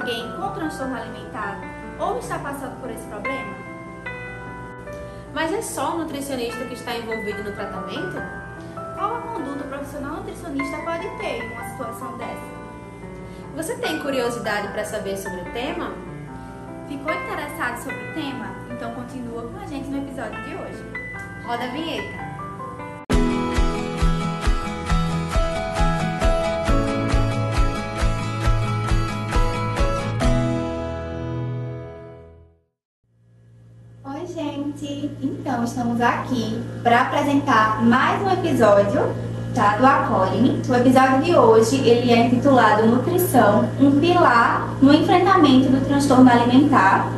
alguém com transtorno alimentar ou está passando por esse problema? Mas é só o nutricionista que está envolvido no tratamento? Qual a conduta o profissional nutricionista pode ter em uma situação dessa? Você tem curiosidade para saber sobre o tema? Ficou interessado sobre o tema? Então continua com a gente no episódio de hoje. Roda a vinheta. Estamos aqui para apresentar mais um episódio tá, do Acolhe-me. O episódio de hoje ele é intitulado Nutrição, um pilar no enfrentamento do transtorno alimentar.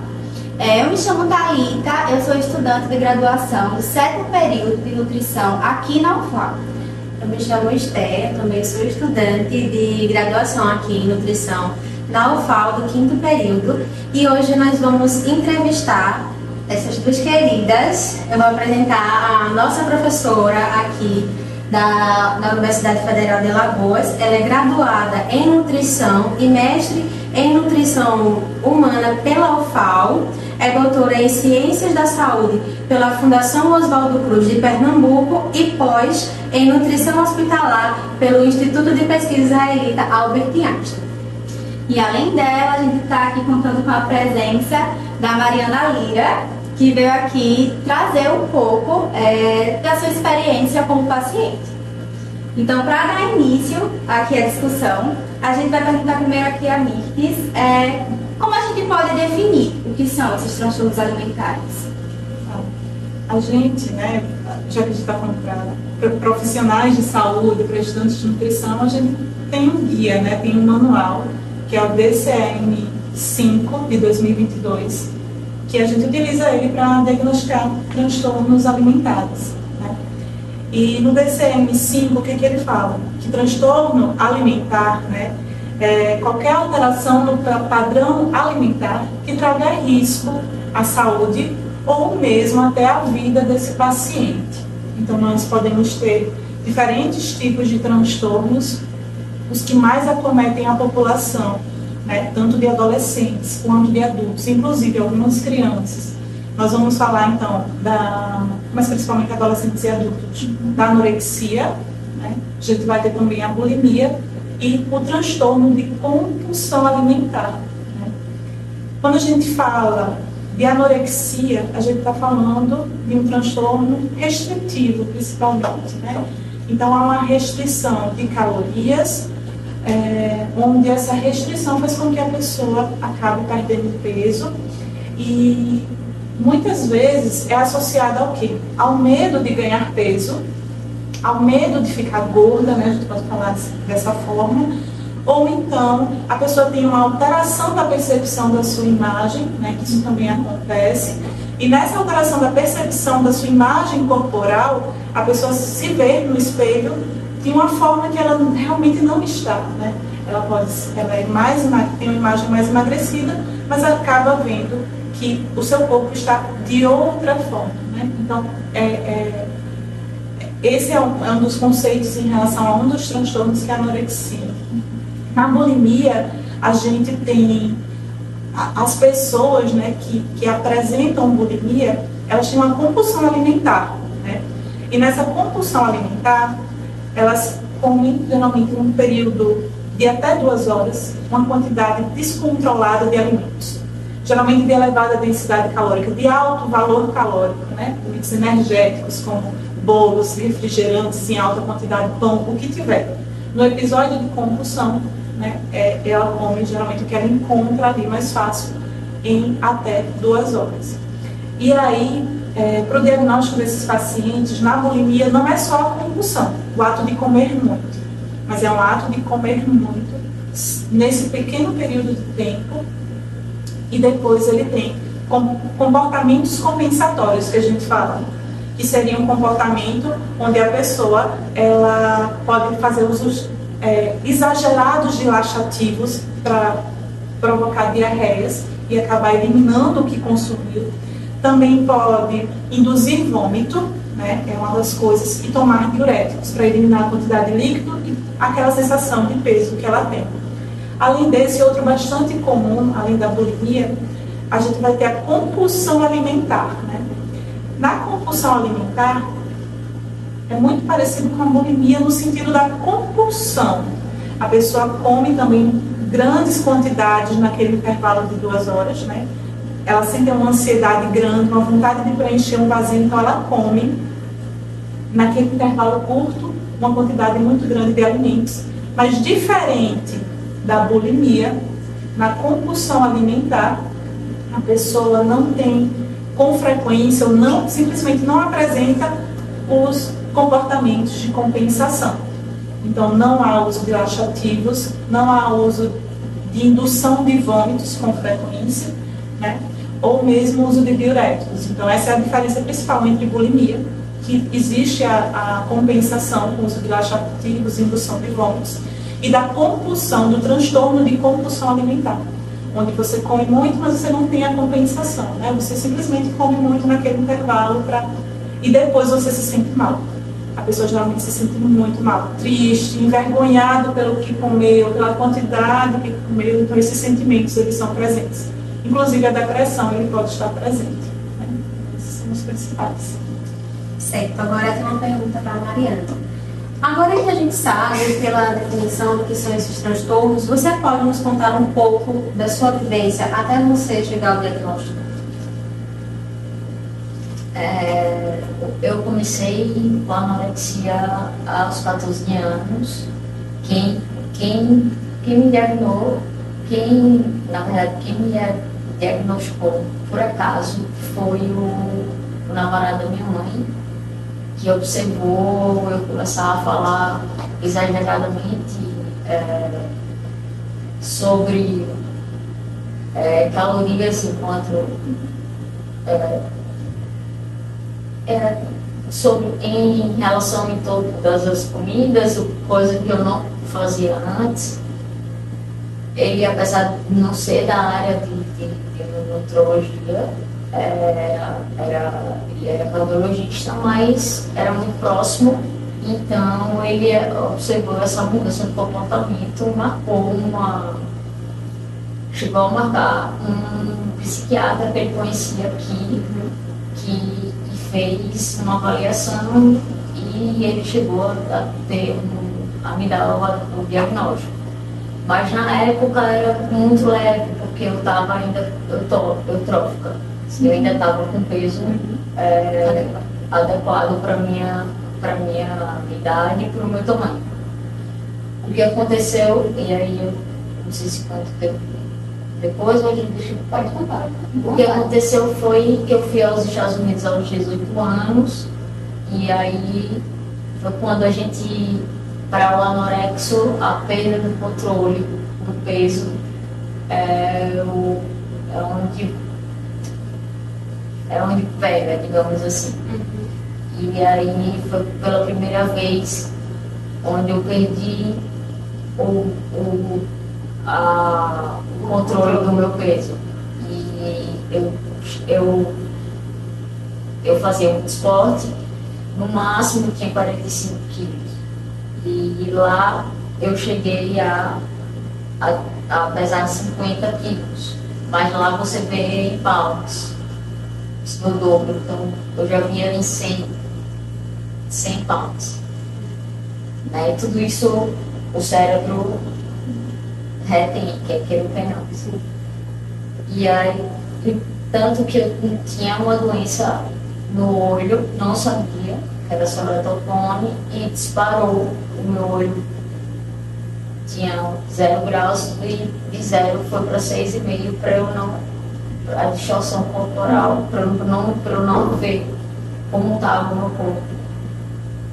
É, eu me chamo Thalita, eu sou estudante de graduação do sétimo período de nutrição aqui na UFAM. Eu me chamo Esther, também sou estudante de graduação aqui em nutrição na UFAL do quinto período e hoje nós vamos entrevistar essas duas queridas. Eu vou apresentar a nossa professora aqui da, da Universidade Federal de Alagoas. Ela é graduada em nutrição e mestre em nutrição humana pela UFAL. É doutora em ciências da saúde pela Fundação Oswaldo Cruz de Pernambuco e pós em nutrição hospitalar pelo Instituto de Pesquisa Israelita Albert Einstein. E além dela, a gente está aqui contando com a presença da Mariana Lira, que veio aqui trazer um pouco é, da sua experiência como paciente. Então, para dar início aqui à discussão, a gente vai perguntar primeiro aqui a Mirtes é, como a gente pode definir o que são esses transtornos alimentares. A gente, né, já que a gente está falando para profissionais de saúde, para estudantes de nutrição, a gente tem um guia, né, tem um manual, que é o DCM-5 de 2022, que a gente utiliza ele para diagnosticar transtornos alimentares. Né? E no DCM-5, o que, que ele fala? Que transtorno alimentar né, é qualquer alteração no padrão alimentar que traga risco à saúde ou mesmo até à vida desse paciente. Então, nós podemos ter diferentes tipos de transtornos, os que mais acometem a população né, tanto de adolescentes quanto de adultos, inclusive algumas crianças. Nós vamos falar então da, mas principalmente adolescentes e adultos, da anorexia, né? a gente vai ter também a bulimia e o transtorno de compulsão alimentar. Né? Quando a gente fala de anorexia, a gente está falando de um transtorno restritivo, principalmente. Né? Então, há uma restrição de calorias, é, onde essa restrição faz com que a pessoa acabe perdendo peso e muitas vezes é associada ao quê? Ao medo de ganhar peso, ao medo de ficar gorda, né? A gente pode falar dessa forma. Ou então a pessoa tem uma alteração da percepção da sua imagem, né? Que isso também acontece. E nessa alteração da percepção da sua imagem corporal, a pessoa se vê no espelho de uma forma que ela realmente não está, né? Ela pode, ela é mais tem uma imagem mais emagrecida, mas acaba vendo que o seu corpo está de outra forma, né? Então, é, é esse é um, é um, dos conceitos em relação a um dos transtornos que é a anorexia. Na bulimia, a gente tem as pessoas né, que, que apresentam bulimia, elas têm uma compulsão alimentar. Né? E nessa compulsão alimentar, elas comem geralmente num período de até duas horas uma quantidade descontrolada de alimentos, geralmente de elevada densidade calórica, de alto valor calórico, né? alimentos energéticos como bolos, refrigerantes em alta quantidade, pão, o que tiver. No episódio de compulsão, né, é, ela come geralmente o que ela encontra ali mais fácil em até duas horas. E aí, é, para o diagnóstico desses pacientes, na bulimia não é só a compulsão, o ato de comer muito, mas é um ato de comer muito nesse pequeno período de tempo e depois ele tem comportamentos compensatórios que a gente fala, que seria um comportamento onde a pessoa ela pode fazer usos é, exagerados de laxativos para provocar diarreias e acabar eliminando o que consumiu também pode induzir vômito, né, é uma das coisas, e tomar diuréticos para eliminar a quantidade de líquido e aquela sensação de peso que ela tem. Além desse, outro bastante comum, além da bulimia, a gente vai ter a compulsão alimentar. Né? Na compulsão alimentar, é muito parecido com a bulimia no sentido da compulsão. A pessoa come também grandes quantidades naquele intervalo de duas horas, né? Ela sente uma ansiedade grande, uma vontade de preencher um vazio, então ela come naquele intervalo curto uma quantidade muito grande de alimentos. Mas diferente da bulimia, na compulsão alimentar, a pessoa não tem com frequência ou não simplesmente não apresenta os comportamentos de compensação. Então, não há uso de laxativos, não há uso de indução de vômitos com frequência, né? Ou mesmo uso de diuréticos. Então, essa é a diferença principal entre bulimia, que existe a, a compensação com o uso de laxativos, indução de vômitos, e da compulsão, do transtorno de compulsão alimentar, onde você come muito, mas você não tem a compensação, né? Você simplesmente come muito naquele intervalo para e depois você se sente mal a pessoa geralmente se sente muito mal, triste, envergonhado pelo que comeu, pela quantidade que comeu, então esses sentimentos eles são presentes. Inclusive a depressão ele pode estar presente. Né? Esses são os principais. Certo, agora tem uma pergunta para a Mariana. Agora que a gente sabe pela definição do que são esses transtornos, você pode nos contar um pouco da sua vivência até você chegar ao diagnóstico? É, eu comecei com anorexia aos 14 anos. Quem, quem, quem me diagnosticou, quem, na verdade, quem me diagnosticou por acaso foi o, o namorado da minha mãe, que observou eu começar a falar exageradamente é, sobre é, calorias enquanto é, é, sobre, em relação em todas as comidas, coisa que eu não fazia antes. Ele, apesar de não ser da área de, de, de nutrologia, é, era, ele era cardiologista, mas era muito próximo, então ele observou essa mudança de comportamento, marcou uma. chegou a marcar um psiquiatra que ele conhecia aqui, que fez uma avaliação e ele chegou a ter a me dar o, o diagnóstico. Mas na época era muito leve, porque eu estava ainda eutrófica. Eu ainda estava com peso é, adequado para minha para minha idade e para o meu tamanho. O que aconteceu, e aí eu não sei se quanto tempo depois, hoje deixa pode contar. O que aconteceu foi que eu fui aos Estados Unidos aos 18 anos, e aí foi quando a gente, para o anorexo, a perda do controle do peso é, o, é onde é onde pega, digamos assim. E aí foi pela primeira vez onde eu perdi o, o a, o controle do meu peso. E eu, eu, eu fazia muito esporte, no máximo tinha 45 quilos. E lá eu cheguei a, a, a pesar 50 quilos. Mas lá você vê em isso no dobro. Então eu já vinha em 100, 100 pounds. Né? E tudo isso o cérebro retém, que é queropenal. E aí, tanto que eu tinha uma doença no olho, não sabia, que era somatopone, e disparou o meu olho. Tinha zero graus e de zero foi para seis e meio para eu não, a distorção corporal, para eu não, eu não ver como estava o meu corpo.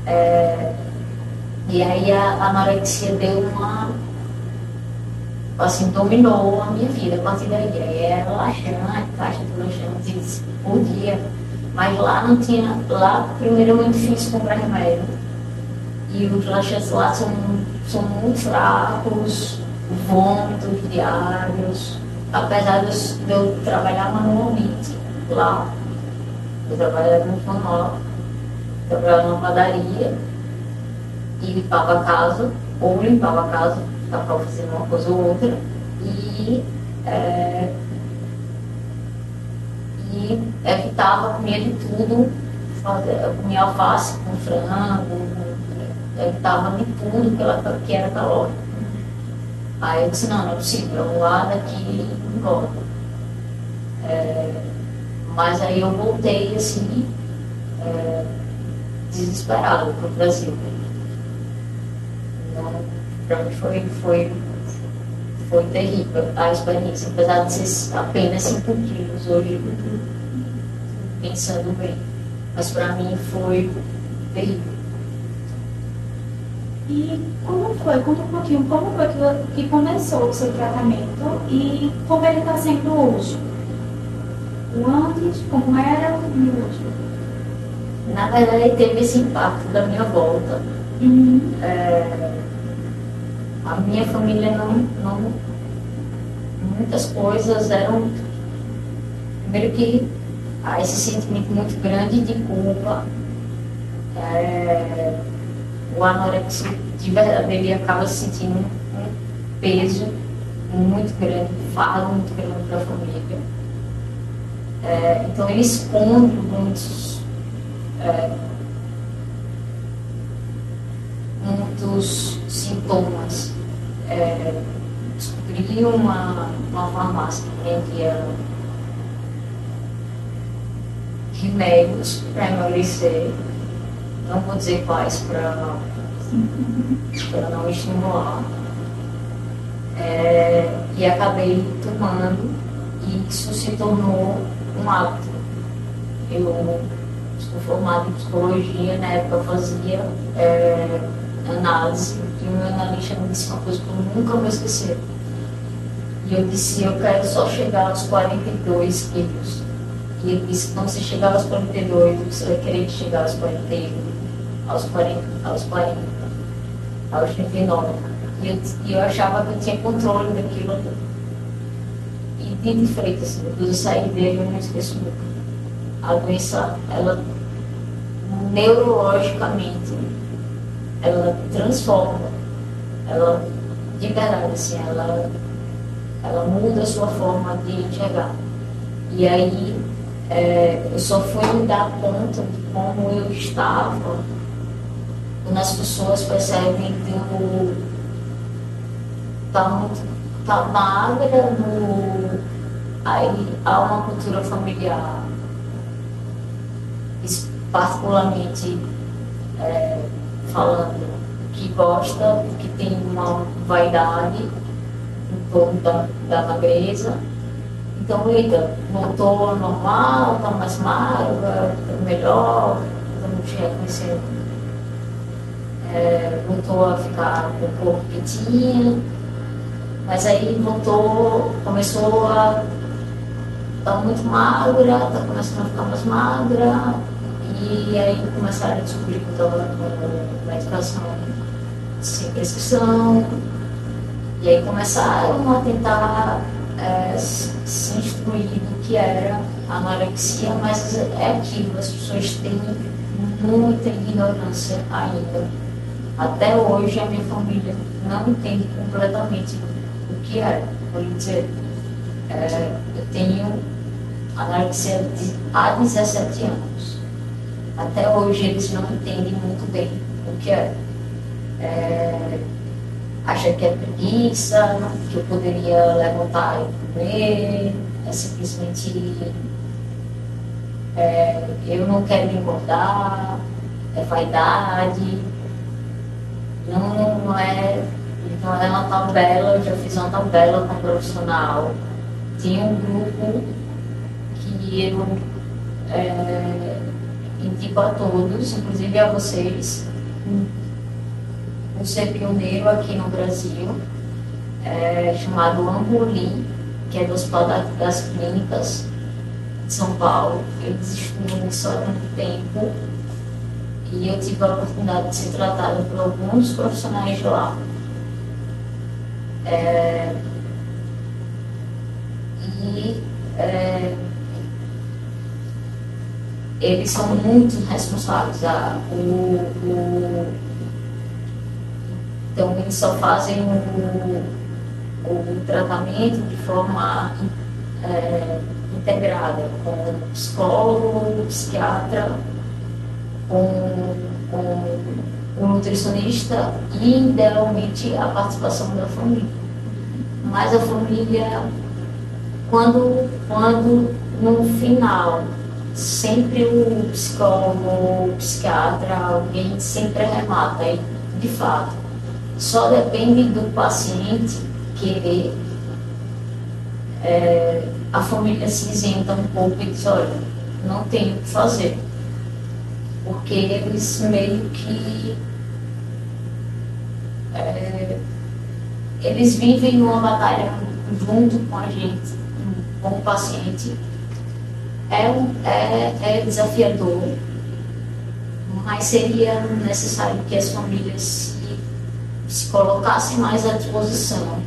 É, e aí a anorexia deu uma assim, dominou a minha vida a partir daí. Aí era laxante, caixa de laxantes por dia. Mas lá não tinha, lá primeiro é muito difícil comprar remédio. E os laxantes lá são, são muito fracos, vômitos diários. Apesar de eu trabalhar manualmente lá, eu trabalhava muito manual, trabalhava numa padaria e limpava a casa, ou limpava a casa, para fazer uma coisa ou outra. E, é, e evitava comer de tudo, eu comia alface com frango, evitava de tudo que, ela, que era calórico. Aí eu disse, não, não é possível, o ar daqui engorda. É, mas aí eu voltei assim, é, desesperado para o Brasil. Para mim foi, foi, foi terrível a experiência, apesar de ser apenas 5 quilos hoje, pensando bem. Mas para mim foi terrível. E como foi? Conta um pouquinho como foi que, que começou o seu tratamento e como ele está sendo hoje. O antes, como era e hoje. Na verdade, teve esse impacto da minha volta. Uhum. É, a minha família não, não. Muitas coisas eram. Primeiro que há esse sentimento muito grande de culpa. É, o anorexia de verdade ele acaba sentindo um peso muito grande, um fardo muito grande para a família. É, então ele esconde muitos, é, muitos sintomas. É, descobri uma, uma farmácia que vendia remédios para emagrecer não vou dizer quais para não estimular. É, e acabei tomando e isso se tornou um hábito. Eu sou formada em psicologia, na época fazia é, análise e o meu analista me disse uma coisa que eu nunca vou esquecer. E eu disse, eu quero só chegar aos 42 quilos. E ele disse, quando você chegar aos 42, você vai querer chegar aos 41 aos 40, aos 40, aos 39. E eu, eu achava que eu tinha controle daquilo. E de frente, assim, eu saí dele, eu não esqueço nunca. A doença, ela neurologicamente, ela transforma, ela, de verdade, assim, ela, ela muda a sua forma de enxergar. E aí, é, eu só fui me dar conta de como eu estava quando as pessoas percebem que o tá, tá magra no, aí há uma cultura familiar particularmente é, falando que gosta, que tem uma vaidade em torno da, da magreza. Então, eita, voltou normal, está mais magra, está melhor, estamos reconhecendo é, voltou a ficar com o corpo mas aí voltou, começou a estar tá muito magra, está começando a ficar mais magra, e aí começaram a descobrir que estava com medicação sem prescrição, e aí começaram a tentar é, se instruir do que era anorexia, mas é aquilo, as pessoas têm muita ignorância ainda até hoje a minha família não entende completamente o que é. Por dizer, é, eu tenho anorexia há 17 anos. Até hoje eles não entendem muito bem o que é. é acha que é preguiça, que eu poderia levantar e comer, é simplesmente é, eu não quero me engordar, é vaidade. Não, não é, não é uma tabela, eu já fiz uma tabela com um profissional. Tinha um grupo que eu é, indico a todos, inclusive a vocês, por ser pioneiro aqui no Brasil, é, chamado Ambolim, que é do Hospital das Clínicas de São Paulo. Eles estudam isso há muito tempo e eu tive a oportunidade de ser tratada por alguns profissionais lá. É, e é, eles são muito responsáveis. A, o, o Então, eles só fazem o, o tratamento de forma é, integrada, com psicólogo, psiquiatra, com o nutricionista e, idealmente, a participação da família. Mas a família, quando, quando no final, sempre o psicólogo, o psiquiatra, alguém sempre remata, e, de fato, só depende do paciente querer. É, a família se isenta um pouco e diz, olha, não tem o que fazer. Porque eles meio que é, eles vivem uma batalha junto com a gente, com o paciente. É, é, é desafiador, mas seria necessário que as famílias se, se colocassem mais à disposição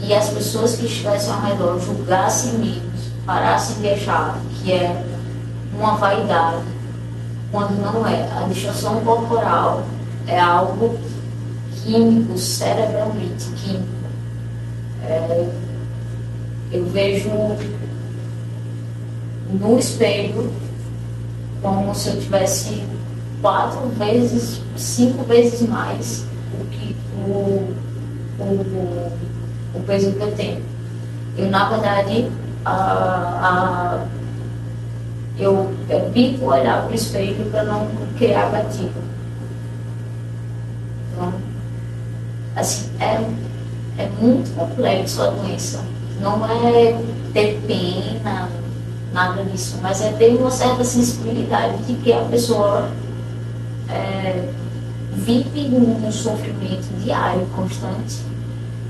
e as pessoas que estivessem ao redor julgassem menos, parassem de achar que é uma vaidade, quando não é. A distorção corporal é algo químico, cerebralmente químico. É, eu vejo no espelho como se eu tivesse quatro vezes, cinco vezes mais o que o, o, o peso que eu tenho. Eu, na verdade, a, a, eu evito olhar para o espelho para não criar gatilho. Então, assim, é, é muito complexo a doença. Não é ter pena, nada disso, mas é ter uma certa sensibilidade de que a pessoa é, vive num sofrimento diário, constante.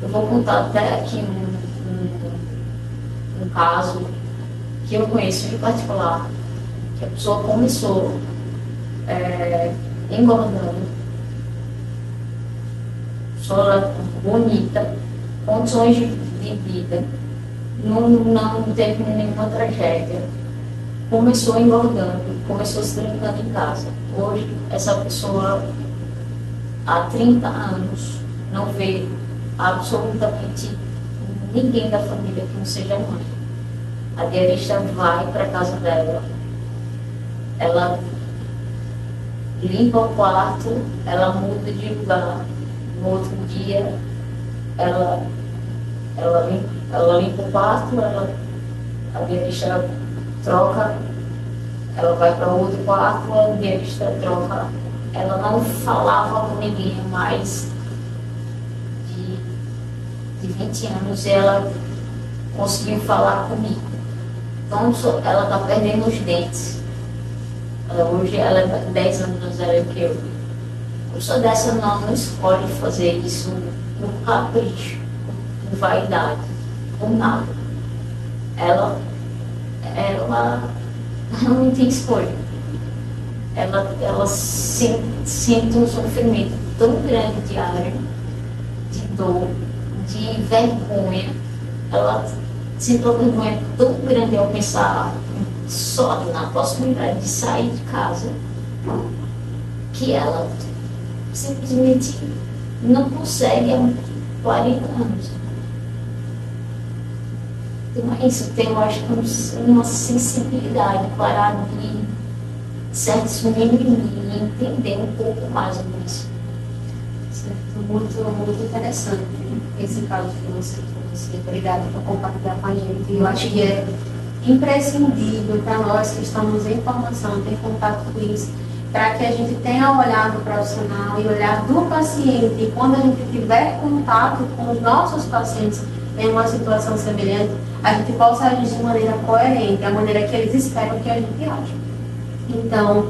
Eu vou contar até aqui um, um, um caso que eu conheço em particular, que a pessoa começou é, engordando pessoa bonita, condições de, de vida, não, não teve nenhuma tragédia. Começou engordando, começou se trancando em casa. Hoje, essa pessoa, há 30 anos, não vê absolutamente ninguém da família que não seja mãe. A diarista vai para a casa dela, ela limpa o quarto, ela muda de lugar, no outro dia, ela, ela, limpa, ela limpa o quarto, ela, a diarista troca, ela vai para outro quarto, a diarista troca. Ela não falava com ninguém mais de, de 20 anos ela conseguiu falar comigo. Então ela está perdendo os dentes. Ela, hoje ela é 10 anos mais velha que eu pessoa dessa não, não escolhe fazer isso no capricho, com vaidade, com nada. Ela, ela não tem escolha. Ela, ela sente, sente um sofrimento tão grande diário, de dor, de vergonha. Ela sente uma vergonha tão grande ao pensar só na possibilidade de sair de casa que ela simplesmente não consegue há 40 anos. Então é isso, eu acho que uma sensibilidade para abrir certos meninos e entender um pouco mais sobre isso. Muito, muito interessante esse caso que você trouxe. Obrigada por compartilhar com a gente. Eu acho que é imprescindível para nós que estamos em formação, ter contato com isso, para que a gente tenha olhar do profissional e olhar do paciente. E quando a gente tiver contato com os nossos pacientes em uma situação semelhante, a gente possa agir de maneira coerente, a maneira que eles esperam que a gente age. Então,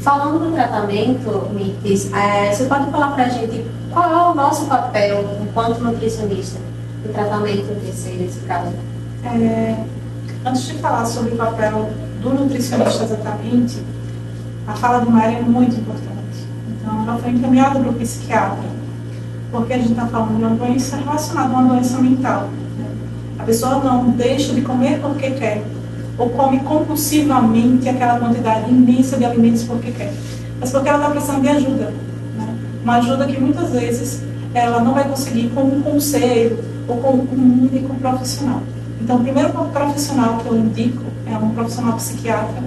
falando do tratamento, Mites, é, você pode falar para a gente qual é o nosso papel enquanto nutricionista no tratamento desse, desse caso? É, antes de falar sobre o papel do nutricionista exatamente, a fala do Mário é muito importante. Então, ela foi encaminhada para o psiquiatra, porque a gente está falando de uma doença relacionada a uma doença mental. Né? A pessoa não deixa de comer porque quer, ou come compulsivamente aquela quantidade imensa de alimentos porque quer, mas porque ela está precisando de ajuda. Né? uma ajuda que muitas vezes ela não vai conseguir com um conselho ou com um único profissional. Então, o primeiro profissional que eu indico é um profissional psiquiatra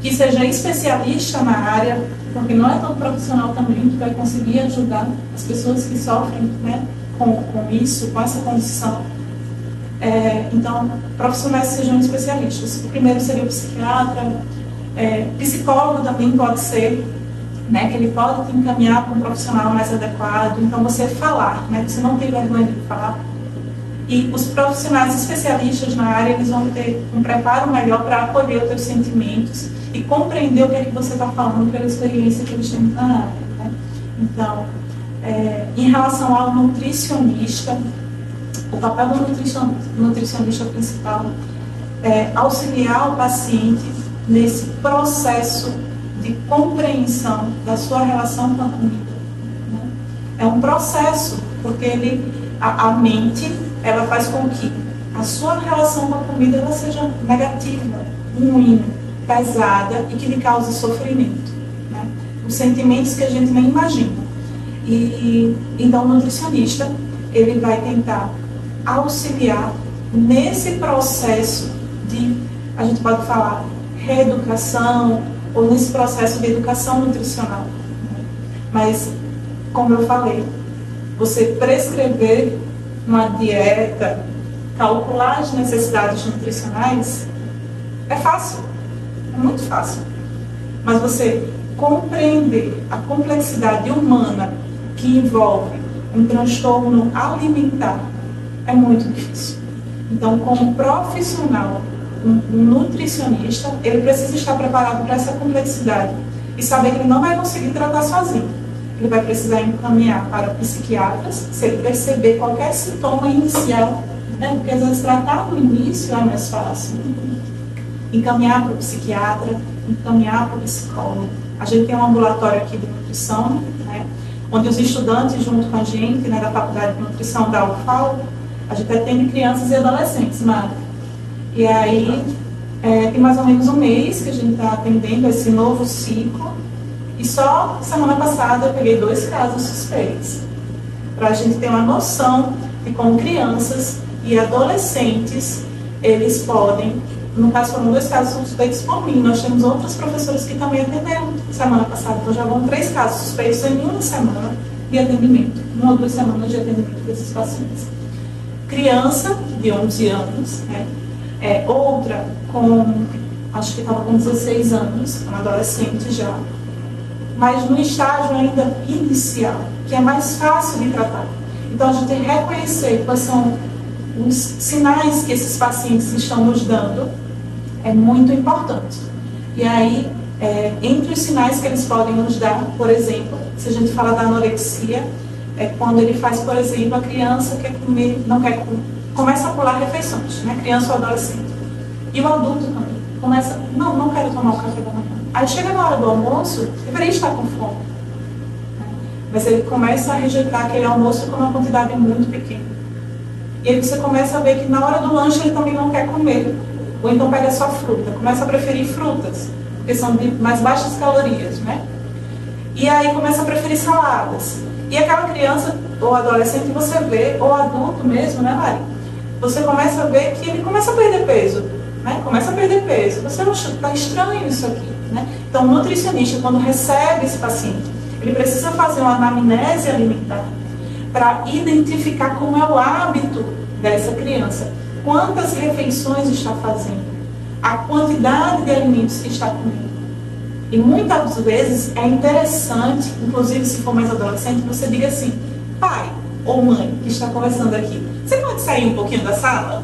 que seja especialista na área, porque não é todo profissional também que vai conseguir ajudar as pessoas que sofrem né, com, com isso, com essa condição. É, então, profissionais sejam especialistas. O primeiro seria o psiquiatra, é, psicólogo também pode ser, né, que ele pode te encaminhar para um profissional mais adequado. Então, você falar, né, você não tem vergonha de falar. E os profissionais especialistas na área, eles vão ter um preparo melhor para acolher os teus sentimentos e compreender o que é que você está falando pela experiência que eles têm na área. Né? Então, é, em relação ao nutricionista, o papel do nutricionista principal é auxiliar o paciente nesse processo de compreensão da sua relação com a comida. Né? É um processo, porque ele, a, a mente ela faz com que a sua relação com a comida ela seja negativa, ruim, pesada e que lhe cause sofrimento. Né? Os sentimentos que a gente nem imagina. E então o nutricionista ele vai tentar auxiliar nesse processo de, a gente pode falar, reeducação ou nesse processo de educação nutricional. Mas, como eu falei, você prescrever uma dieta, calcular as necessidades nutricionais, é fácil é muito fácil. Mas você compreender a complexidade humana que envolve um transtorno alimentar é muito difícil. Então, como profissional, nutricionista, ele precisa estar preparado para essa complexidade e saber que ele não vai conseguir tratar sozinho. Ele vai precisar encaminhar para psiquiatras se ele perceber qualquer sintoma inicial, né? porque às vezes tratar no início é mais fácil encaminhar para o psiquiatra, encaminhar para o psicólogo. A gente tem um ambulatório aqui de nutrição, né, onde os estudantes, junto com a gente, né, da Faculdade de Nutrição da UFAL, a gente atende crianças e adolescentes, Mara. E aí, é, tem mais ou menos um mês que a gente está atendendo esse novo ciclo. E só semana passada eu peguei dois casos suspeitos. Para a gente ter uma noção de como crianças e adolescentes eles podem no caso, foram dois casos suspeitos por mim. Nós temos outros professores que também atenderam semana passada. Então, já vão três casos suspeitos em uma semana de atendimento. Uma ou duas semanas de atendimento desses pacientes. Criança de 11 anos, né? É, outra com, acho que estava com 16 anos, uma adolescente já. Mas no estágio ainda inicial, que é mais fácil de tratar. Então, a gente tem que reconhecer quais são os sinais que esses pacientes estão nos dando é muito importante. E aí, é, entre os sinais que eles podem nos dar, por exemplo, se a gente fala da anorexia, é quando ele faz, por exemplo, a criança quer comer, não quer comer, começa a pular refeições, né? criança ou adolescente. E o adulto também começa, não, não quero tomar o café da manhã. Aí chega na hora do almoço, deveria estar com fome. Mas ele começa a rejeitar aquele almoço com uma quantidade muito pequena. E aí você começa a ver que na hora do lanche ele também não quer comer. Ou então pega só fruta, começa a preferir frutas, porque são de mais baixas calorias, né? E aí começa a preferir saladas. E aquela criança ou adolescente você vê, ou adulto mesmo, né, Mari? Você começa a ver que ele começa a perder peso, né? Começa a perder peso. Você está estranho isso aqui, né? Então, o nutricionista, quando recebe esse paciente, ele precisa fazer uma anamnese alimentar para identificar como é o hábito dessa criança quantas refeições está fazendo, a quantidade de alimentos que está comendo. E muitas vezes é interessante, inclusive se for mais adolescente, você diga assim, pai ou mãe que está conversando aqui, você pode sair um pouquinho da sala?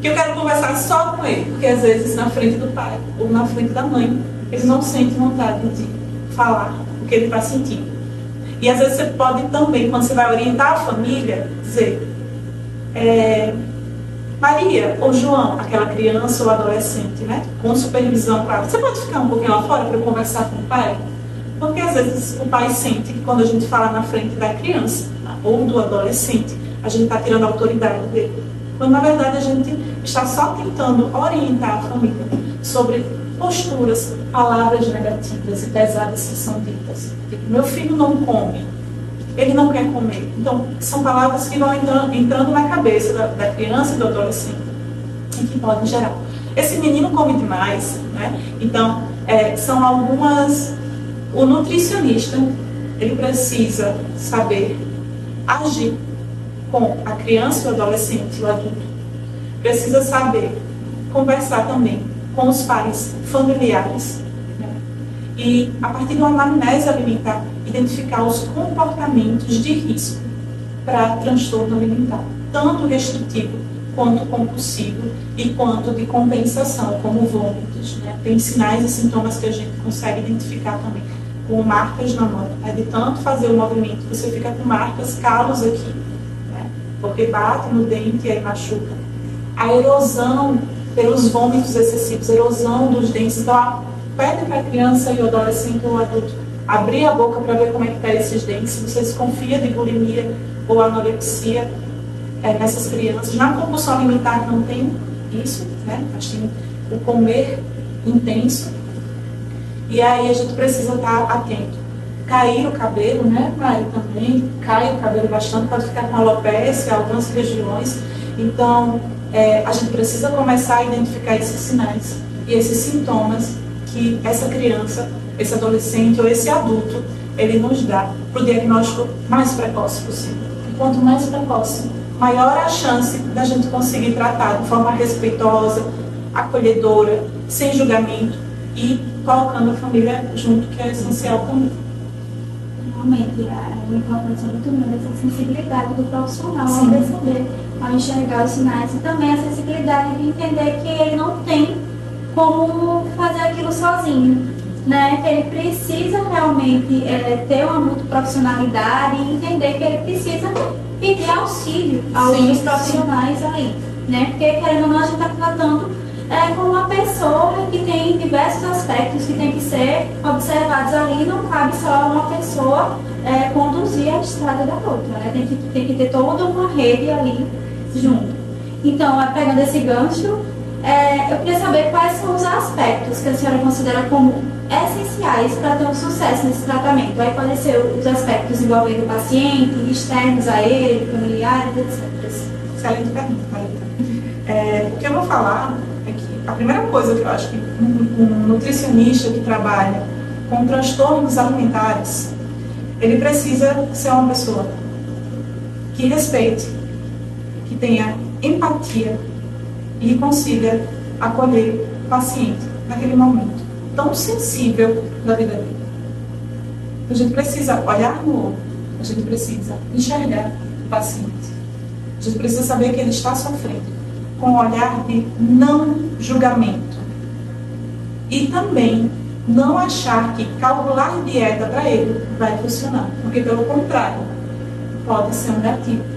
Que eu quero conversar só com ele, porque às vezes na frente do pai ou na frente da mãe, ele não sente vontade de falar o que ele está sentindo. E às vezes você pode também, quando você vai orientar a família, dizer, é, Maria ou João, aquela criança ou adolescente, né? Com supervisão para você pode ficar um pouquinho lá fora para conversar com o pai? Porque às vezes o pai sente que quando a gente fala na frente da criança ou do adolescente, a gente está tirando a autoridade dele. Quando na verdade a gente está só tentando orientar a família sobre posturas, palavras negativas e pesadas que são ditas. Tipo, meu filho não come, ele não quer comer. Então, são palavras que vão entrando, na cabeça da, da, criança e do adolescente e que podem gerar. Esse menino come demais, né? Então, é, são algumas. O nutricionista ele precisa saber agir com a criança, o adolescente, o adulto. Precisa saber conversar também com os pais familiares. Né? E, a partir de uma anamnese alimentar, identificar os comportamentos de risco para transtorno alimentar, tanto restritivo quanto compulsivo e quanto de compensação, como vômitos. Né? Tem sinais e sintomas que a gente consegue identificar também, com marcas na mão. É de tanto fazer o movimento, você fica com marcas, calos aqui? Porque bate no dente e aí machuca. A erosão pelos vômitos excessivos, erosão dos dentes. Então, pede para a criança e o adolescente ou adulto abrir a boca para ver como é que está esses dentes. Se você desconfia de bulimia ou anorexia é, nessas crianças. Na compulsão alimentar não tem isso, né? Mas tem o comer intenso. E aí a gente precisa estar tá atento. Cair o cabelo, né, Mário, também. Cai o cabelo bastante, pode ficar com alopecia, algumas regiões. Então, é, a gente precisa começar a identificar esses sinais e esses sintomas que essa criança, esse adolescente ou esse adulto, ele nos dá para o diagnóstico mais precoce possível. E quanto mais precoce, maior a chance da gente conseguir tratar de forma respeitosa, acolhedora, sem julgamento e colocando a família junto, que é essencial também. Realmente, a importância muito grande essa sensibilidade do profissional Sim. ao perceber ao enxergar os sinais e também a sensibilidade de entender que ele não tem como fazer aquilo sozinho, né? Ele precisa realmente é, ter uma multiprofissionalidade e entender que ele precisa pedir auxílio aos outros profissionais aí, né? Porque querendo ou não a gente está tratando é, como uma pessoa que tem diversos aspectos que tem que ser observados ali, não cabe só uma pessoa é, conduzir a estrada da outra, né? Tem que, tem que ter toda uma rede ali junto. Então, é, pegando esse gancho, é, eu queria saber quais são os aspectos que a senhora considera como essenciais para ter um sucesso nesse tratamento. Aí podem ser os aspectos envolvendo o paciente, externos a ele, familiares, etc. Excelente pergunta, É, o que eu vou falar a primeira coisa que eu acho que um, nutricionista que trabalha com transtornos alimentares, ele precisa ser uma pessoa que respeite que tenha empatia e consiga acolher o paciente naquele momento tão sensível da vida dele. A gente precisa olhar no olho, a gente precisa enxergar o paciente, a gente precisa saber que ele está sofrendo com um olhar de não julgamento e também não achar que calcular dieta para ele vai funcionar, porque pelo contrário pode ser um gatilho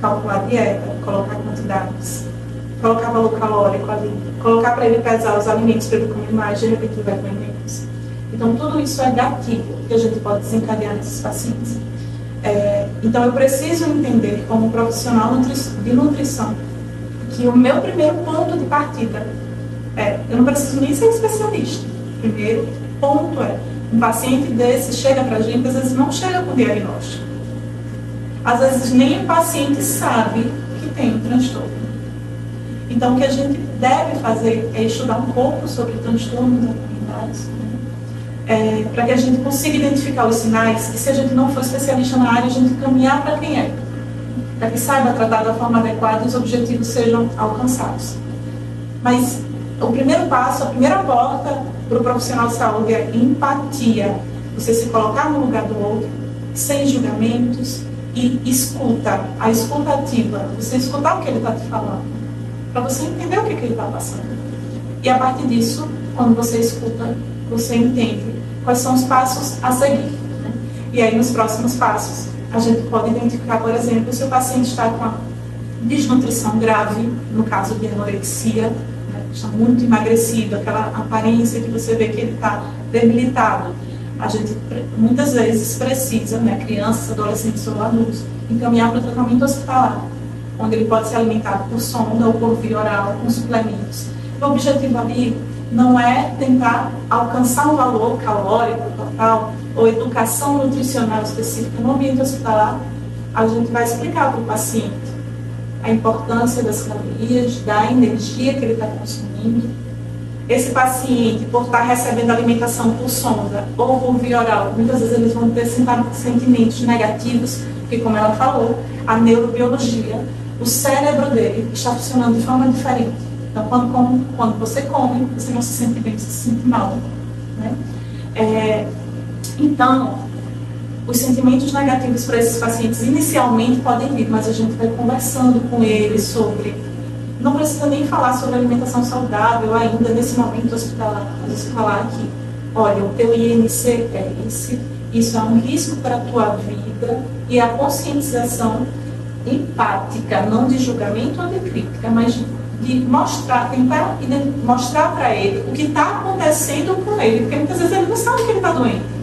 calcular dieta, colocar quantidades, colocar valor calórico ali, colocar para ele pesar os alimentos para ele comer mais, de repente vai comer menos. Então, tudo isso é gatilho que a gente pode desencadear nesses pacientes. É, então, eu preciso entender, como profissional de nutrição, que o meu primeiro ponto de partida é: eu não preciso nem ser especialista. O primeiro ponto é: um paciente desse chega para a gente, às vezes não chega com diagnóstico às vezes nem o paciente sabe que tem um transtorno. Então, o que a gente deve fazer é estudar um pouco sobre transtornos alimentares, né? é, para que a gente consiga identificar os sinais e, se a gente não for especialista na área, a gente caminhar para quem é, para que saiba tratar da forma adequada e os objetivos sejam alcançados. Mas o primeiro passo, a primeira porta para o profissional de saúde é empatia. Você se colocar no lugar do outro, sem julgamentos, e escuta, a escuta ativa, você escutar o que ele está te falando, para você entender o que, que ele está passando. E a partir disso, quando você escuta, você entende quais são os passos a seguir. Né? E aí, nos próximos passos, a gente pode identificar, por exemplo, se o paciente está com uma desnutrição grave, no caso de anorexia, né? está muito emagrecido, aquela aparência que você vê que ele está debilitado a gente muitas vezes precisa, né, crianças, adolescentes ou adultos, encaminhar para o tratamento hospitalar. onde ele pode ser alimentado por sonda ou por via oral, com suplementos. O objetivo ali não é tentar alcançar um valor calórico total ou educação nutricional específica no ambiente hospitalar. A gente vai explicar para o paciente a importância das calorias, da energia que ele está consumindo. Esse paciente, por estar recebendo alimentação por sonda ou por via oral, muitas vezes eles vão ter sentimentos negativos, porque, como ela falou, a neurobiologia, o cérebro dele está funcionando de forma diferente. Então, quando, come, quando você come, você não se sente bem, você se sente mal. Né? É, então, os sentimentos negativos para esses pacientes inicialmente podem vir, mas a gente vai conversando com eles sobre. Não precisa nem falar sobre alimentação saudável ainda nesse momento hospitalar, falar aqui. Olha, o teu INC é esse, isso é um risco para a tua vida e a conscientização empática, não de julgamento ou de crítica, mas de mostrar, tentar mostrar para ele o que está acontecendo com ele, porque muitas vezes ele não sabe que ele está doente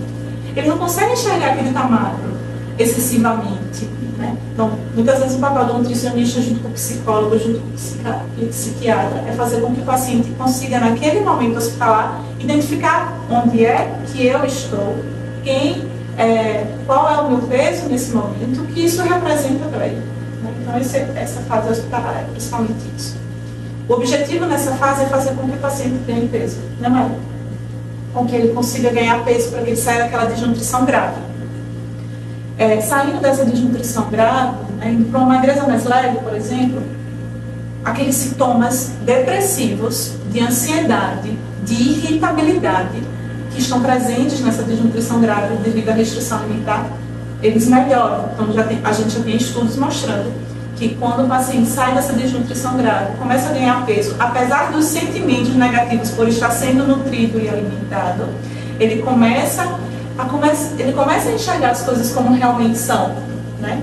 ele não consegue enxergar que ele está magro excessivamente. Né? Então, muitas vezes o papel do nutricionista junto com o psicólogo, junto com o psiquiatra, é fazer com que o paciente consiga, naquele momento hospitalar, identificar onde é que eu estou, quem, é, qual é o meu peso nesse momento, o que isso representa para ele. Né? Então, esse, essa fase hospitalar é principalmente isso. O objetivo nessa fase é fazer com que o paciente tenha peso, né, Maria? Com que ele consiga ganhar peso para que ele saia daquela desnutrição grave. É, saindo dessa desnutrição grave, né, indo para uma magreza mais leve, por exemplo, aqueles sintomas depressivos, de ansiedade, de irritabilidade, que estão presentes nessa desnutrição grave devido à restrição alimentar, eles melhoram. Então, já tem, a gente já tem estudos mostrando que quando o paciente sai dessa desnutrição grave, começa a ganhar peso, apesar dos sentimentos negativos por estar sendo nutrido e alimentado, ele começa a, come ele começa a enxergar as coisas como realmente são. Né?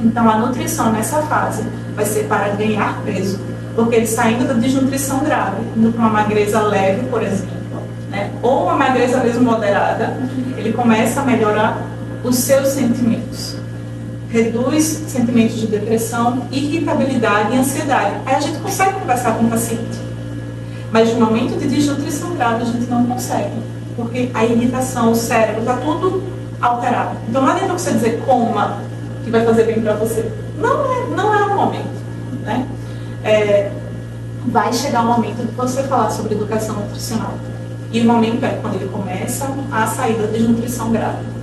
Então, a nutrição nessa fase vai ser para ganhar peso, porque ele saindo da desnutrição grave, indo para uma magreza leve, por exemplo, né? ou uma magreza mesmo moderada, ele começa a melhorar os seus sentimentos reduz sentimentos de depressão, irritabilidade e ansiedade. Aí a gente consegue conversar com o paciente. Mas no momento de desnutrição grave a gente não consegue, porque a irritação, o cérebro, está tudo alterado. Então não adianta você dizer coma, que vai fazer bem para você. Não é, não é o momento. Né? É, vai chegar o momento de você falar sobre educação nutricional. E o momento é quando ele começa a sair da desnutrição grave.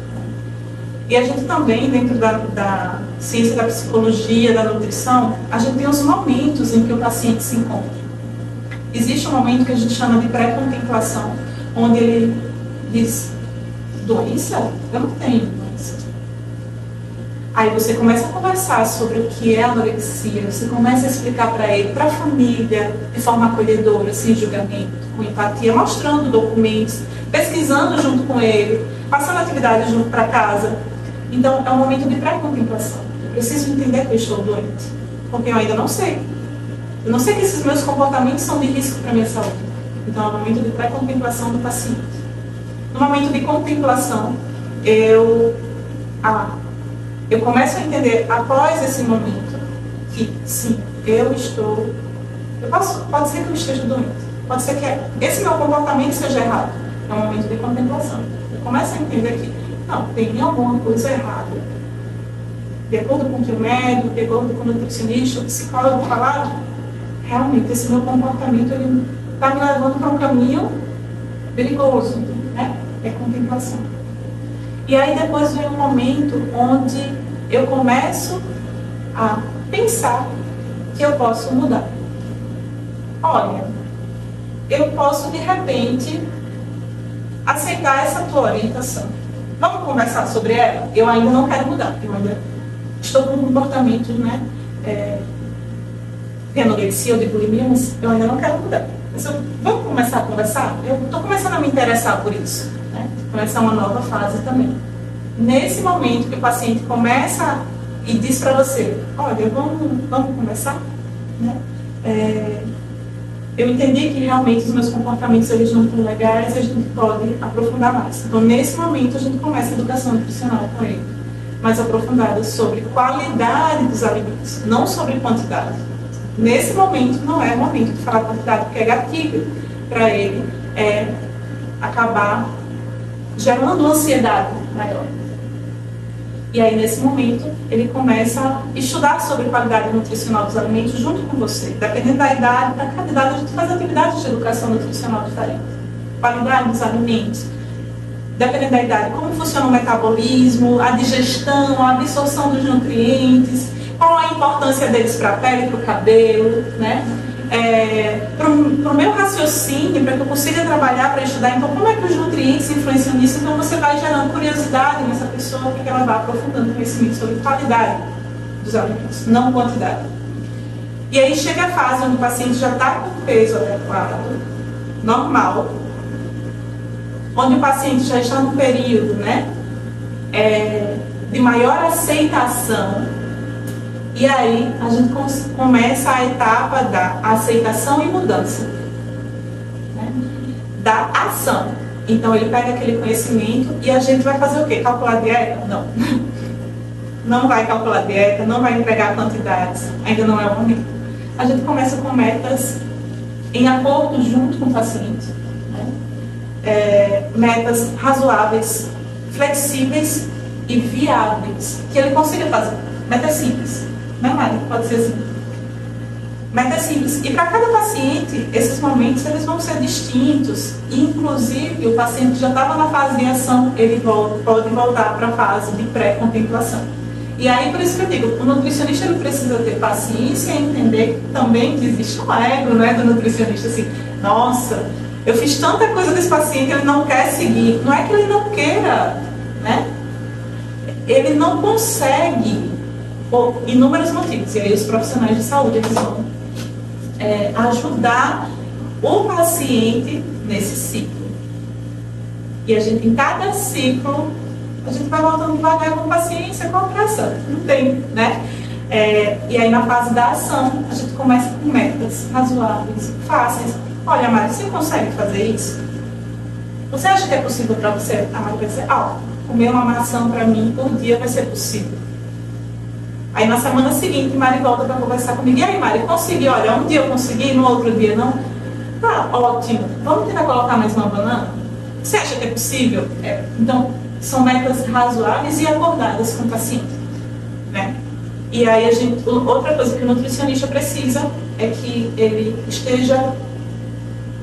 E a gente também, dentro da, da ciência da psicologia, da nutrição, a gente tem os momentos em que o paciente se encontra. Existe um momento que a gente chama de pré-contemplação, onde ele diz: doença? Eu não tenho doença. Aí você começa a conversar sobre o que é anorexia, você começa a explicar para ele, para a família, de forma acolhedora, sem julgamento, com empatia, mostrando documentos, pesquisando junto com ele, passando atividades junto para casa, então, é um momento de pré-contemplação. Eu preciso entender que eu estou doente, porque eu ainda não sei. Eu não sei que esses meus comportamentos são de risco para a minha saúde. Então, é um momento de pré-contemplação do paciente. No momento de contemplação, eu, ah, eu começo a entender, após esse momento, que sim, eu estou. Eu posso, pode ser que eu esteja doente. Pode ser que esse meu comportamento seja errado. É um momento de contemplação. Eu começo a entender que não, tem alguma coisa errada. De acordo com o que o médico, de acordo com o nutricionista, o psicólogo falaram, realmente esse meu comportamento está me levando para um caminho perigoso. Né? É contemplação. E aí depois vem um momento onde eu começo a pensar que eu posso mudar. Olha, eu posso de repente aceitar essa tua orientação. Vamos conversar sobre ela? Eu ainda não quero mudar, porque eu ainda estou com comportamento, né? É, de anorexia ou de bulimia, mas eu ainda não quero mudar. Mas eu, vamos começar a conversar? Eu estou começando a me interessar por isso. Né? Começar uma nova fase também. Nesse momento que o paciente começa e diz para você, olha, vamos, vamos conversar? Né? É, eu entendi que realmente os meus comportamentos eles não estão legais e a gente pode aprofundar mais. Então, nesse momento, a gente começa a educação nutricional com ele. mais aprofundada sobre qualidade dos alimentos, não sobre quantidade. Nesse momento não é o momento de falar quantidade, porque é gatilho para ele é acabar gerando ansiedade maior. E aí, nesse momento, ele começa a estudar sobre qualidade nutricional dos alimentos junto com você. Dependendo da idade, para cada idade, a gente faz atividades de educação nutricional diferente. Qualidade dos alimentos. Dependendo da idade, como funciona o metabolismo, a digestão, a absorção dos nutrientes, qual a importância deles para a pele, para o cabelo, né? É, para o meu raciocínio, para que eu consiga trabalhar, para estudar, então como é que os nutrientes influenciam nisso? Então você vai gerando curiosidade nessa pessoa, para que ela vá aprofundando conhecimento sobre qualidade dos alimentos, não quantidade. E aí chega a fase onde o paciente já está com peso adequado, normal, onde o paciente já está no período né, é, de maior aceitação e aí a gente começa a etapa da aceitação e mudança, né? da ação. Então ele pega aquele conhecimento e a gente vai fazer o quê? Calcular dieta? Não. Não vai calcular dieta, não vai entregar quantidades, ainda não é o momento. A gente começa com metas em acordo junto com o paciente. Né? É, metas razoáveis, flexíveis e viáveis, que ele consiga fazer. Metas simples né, Mari? Pode ser assim. Meta simples. E para cada paciente, esses momentos eles vão ser distintos. Inclusive, o paciente já estava na fase de ação, ele volta, pode voltar para a fase de pré-contemplação. E aí, por isso que eu digo, o nutricionista ele precisa ter paciência e entender também que existe um ego né, do nutricionista, assim, nossa, eu fiz tanta coisa desse paciente, ele não quer seguir. Não é que ele não queira, né? Ele não consegue por inúmeros motivos. E aí os profissionais de saúde eles vão é, ajudar o paciente nesse ciclo. E a gente, em cada ciclo, a gente vai voltando devagar com paciência, com pressão. Não tem, né? É, e aí na fase da ação, a gente começa com metas razoáveis, fáceis. Olha, Mari, você consegue fazer isso? Você acha que é possível para você? A Mari vai dizer, ah, comer uma maçã para mim por dia vai ser possível. Aí na semana seguinte, Mari volta para conversar comigo. E aí, Mari, consegui? Olha, um dia eu consegui, no outro dia não. Tá, ótimo. Vamos tentar colocar mais uma banana? Você acha que é possível? É. Então, são metas razoáveis e acordadas com o paciente. Né? E aí a gente, outra coisa que o nutricionista precisa é que ele esteja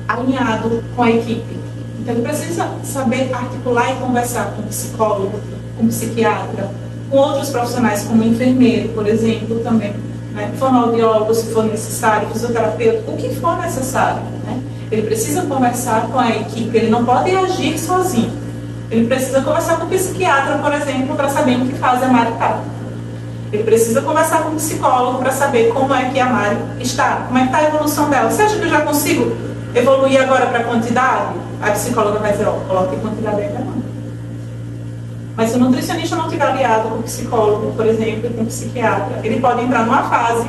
alinhado com a equipe. Então ele precisa saber articular e conversar com o psicólogo, com o psiquiatra, com outros profissionais, como enfermeiro, por exemplo, também. Né? Fonoaudiólogo, se for necessário, fisioterapeuta, o que for necessário. Né? Ele precisa conversar com a equipe, ele não pode agir sozinho. Ele precisa conversar com o psiquiatra, por exemplo, para saber o que faz a Mari estar. Ele precisa conversar com o psicólogo para saber como é que a Mari está, como é que está a evolução dela. Você acha que eu já consigo evoluir agora para a quantidade? A psicóloga vai dizer, ó, coloque quantidade ainda não. Mas se o nutricionista não estiver aliado com o psicólogo, por exemplo, com o psiquiatra, ele pode entrar numa fase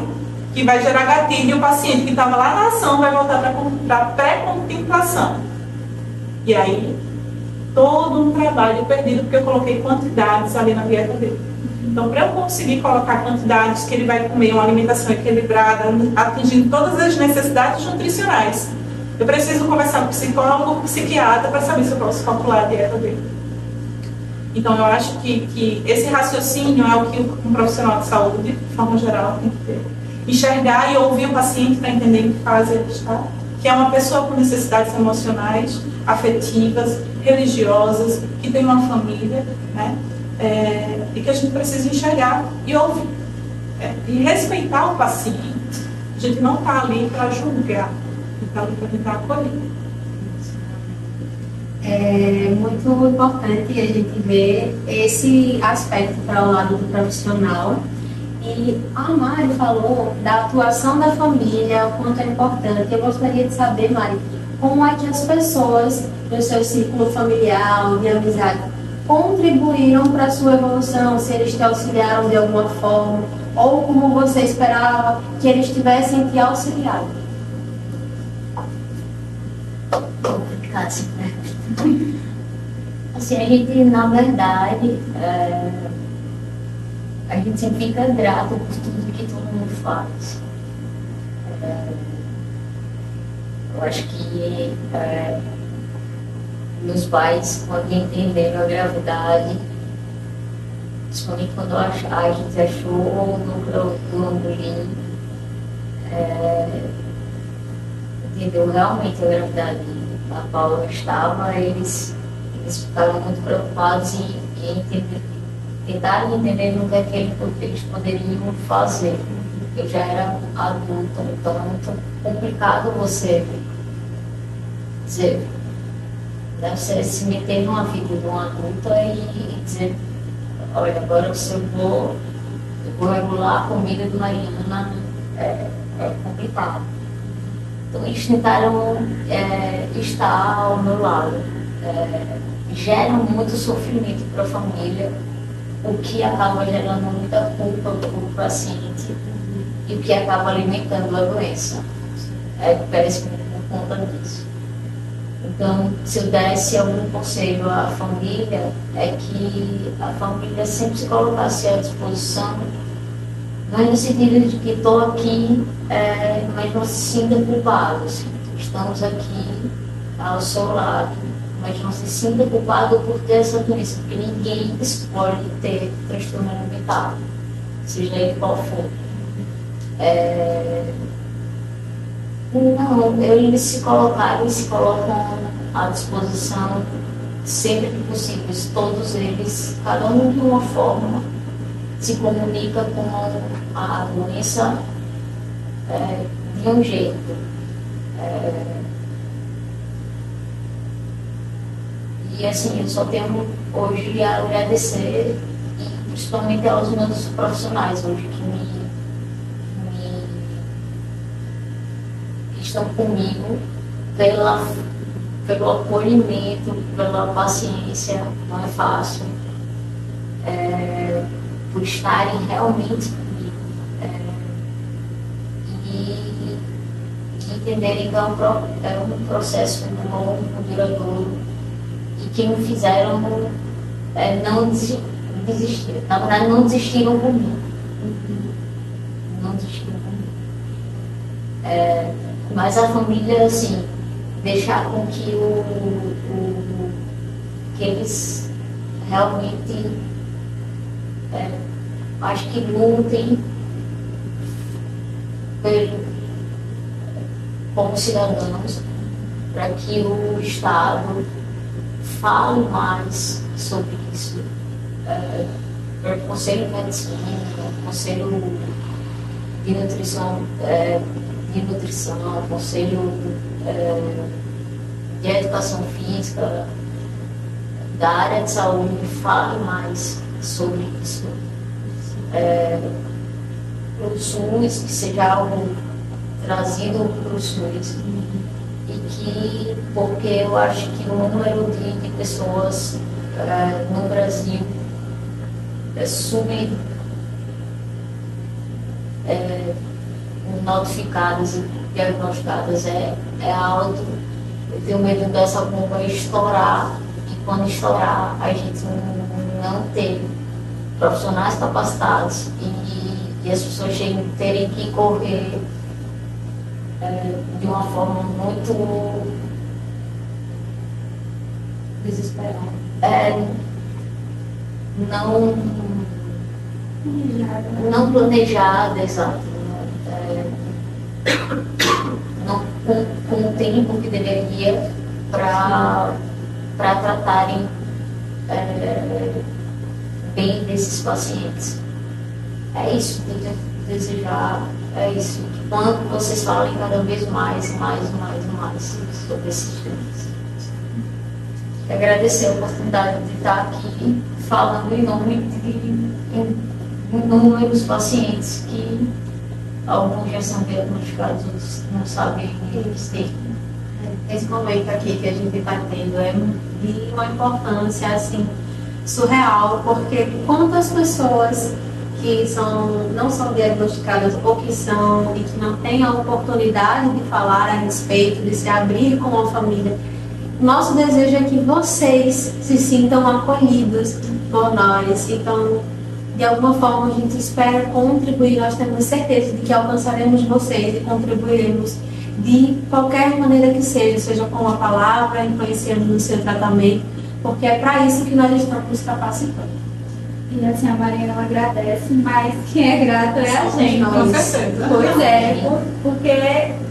que vai gerar gatilho e o paciente que estava lá na ação vai voltar para a pré-contemplação. E aí, todo um trabalho perdido porque eu coloquei quantidades ali na dieta dele. Então, para eu conseguir colocar quantidades que ele vai comer, uma alimentação equilibrada, atingindo todas as necessidades nutricionais, eu preciso conversar com o psicólogo, com o psiquiatra, para saber se eu posso calcular a dieta dele. Então, eu acho que, que esse raciocínio é o que um profissional de saúde, de forma geral, tem que ter. Enxergar e ouvir o paciente para entender em que fase ele está, que é uma pessoa com necessidades emocionais, afetivas, religiosas, que tem uma família, né? É, e que a gente precisa enxergar e ouvir. É, e respeitar o paciente. A gente não está ali para julgar, está ali para tentar acolher é muito importante a gente ver esse aspecto para o lado do profissional. E a Mari falou da atuação da família, o quanto é importante. Eu gostaria de saber, Mari, como é que as pessoas do seu círculo familiar, de amizade, contribuíram para a sua evolução, se eles te auxiliaram de alguma forma, ou como você esperava que eles tivessem te auxiliado. Complicado, né? Assim, a gente, na verdade, é, a gente sempre fica grato por tudo que todo mundo faz. É, eu acho que é, meus pais, quando entenderam a gravidade, principalmente quando a, a gente achou o núcleo do Angolim, é, entendeu realmente a gravidade da Paula estava, eles, eles ficaram muito preocupados em, em tentar entender no que, é que eles poderiam fazer. Eu já era adulta, então é muito complicado você dizer, né, você se meter numa vida de uma adulta e, e dizer, olha, agora eu vou, eu vou regular a comida do Mariana, é, é complicado. Então eles tentaram é, estar ao meu lado. É, geram muito sofrimento para a família, o que acaba gerando muita culpa para o paciente e o que acaba alimentando a doença. É, parece por conta disso. Então, se eu desse algum conselho à família, é que a família sempre se colocasse à disposição, mas no sentido de que estou aqui, é, mas não se sinta culpado. Assim, estamos aqui ao seu lado, mas não se sinta culpado por ter essa doença, porque ninguém escolhe ter transtorno alimentar, seja ele qual for. É, não, eles se colocaram, eles se colocam à disposição sempre que possível. Todos eles, cada um de uma forma, se comunica com a doença é, de um jeito. É, e assim, eu só tenho hoje a agradecer, e principalmente aos meus profissionais hoje que me estão comigo pela, pelo acolhimento, pela paciência, não é fácil, é, por estarem realmente comigo é, e, e entenderem que é um, é um processo longo, duradouro e que me fizeram é, não desistir. Na verdade, não desistiram comigo. Não desistiram comigo. É, mas a família, assim, deixar com que o, o que eles realmente é, acho que lutem pelo, como cidadãos para que o Estado fale mais sobre isso. É, o Conselho de Medicina, o Conselho de Nutrição é, de nutrição, conselho é, de educação física, da área de saúde, fale mais sobre isso. É, SUS, que seja algo trazido para o SUS. E que, porque eu acho que o número de, de pessoas é, no Brasil é sub. É, notificadas e diagnosticadas é, é alto. Eu tenho medo dessa bomba estourar e quando estourar a gente não, não ter profissionais capacitados e, e as pessoas cheguem, terem que correr é, de uma forma muito desesperada. É, não, não planejada, exato não, com, com o tempo que deveria para tratarem é, bem desses pacientes. É isso que eu desejar, é isso. Que quando vocês falem cada vez mais, mais, mais, mais sobre esses temas. Agradecer a oportunidade de estar aqui falando em nome de dos pacientes que alguns já são diagnosticados, outros não sabem que eles têm. Esse momento aqui que a gente está tendo é de uma importância assim surreal, porque quantas pessoas que são, não são diagnosticadas ou que são e que não têm a oportunidade de falar a respeito, de se abrir com a família. Nosso desejo é que vocês se sintam acolhidos por nós. Então, de alguma forma a gente espera contribuir, nós temos certeza de que alcançaremos vocês e contribuiremos de qualquer maneira que seja, seja com a palavra, influenciando no seu tratamento, porque é para isso que nós estamos capacitando. E assim, a Maria não agradece, mas quem é grato é a gente. Com certeza. Pois é, porque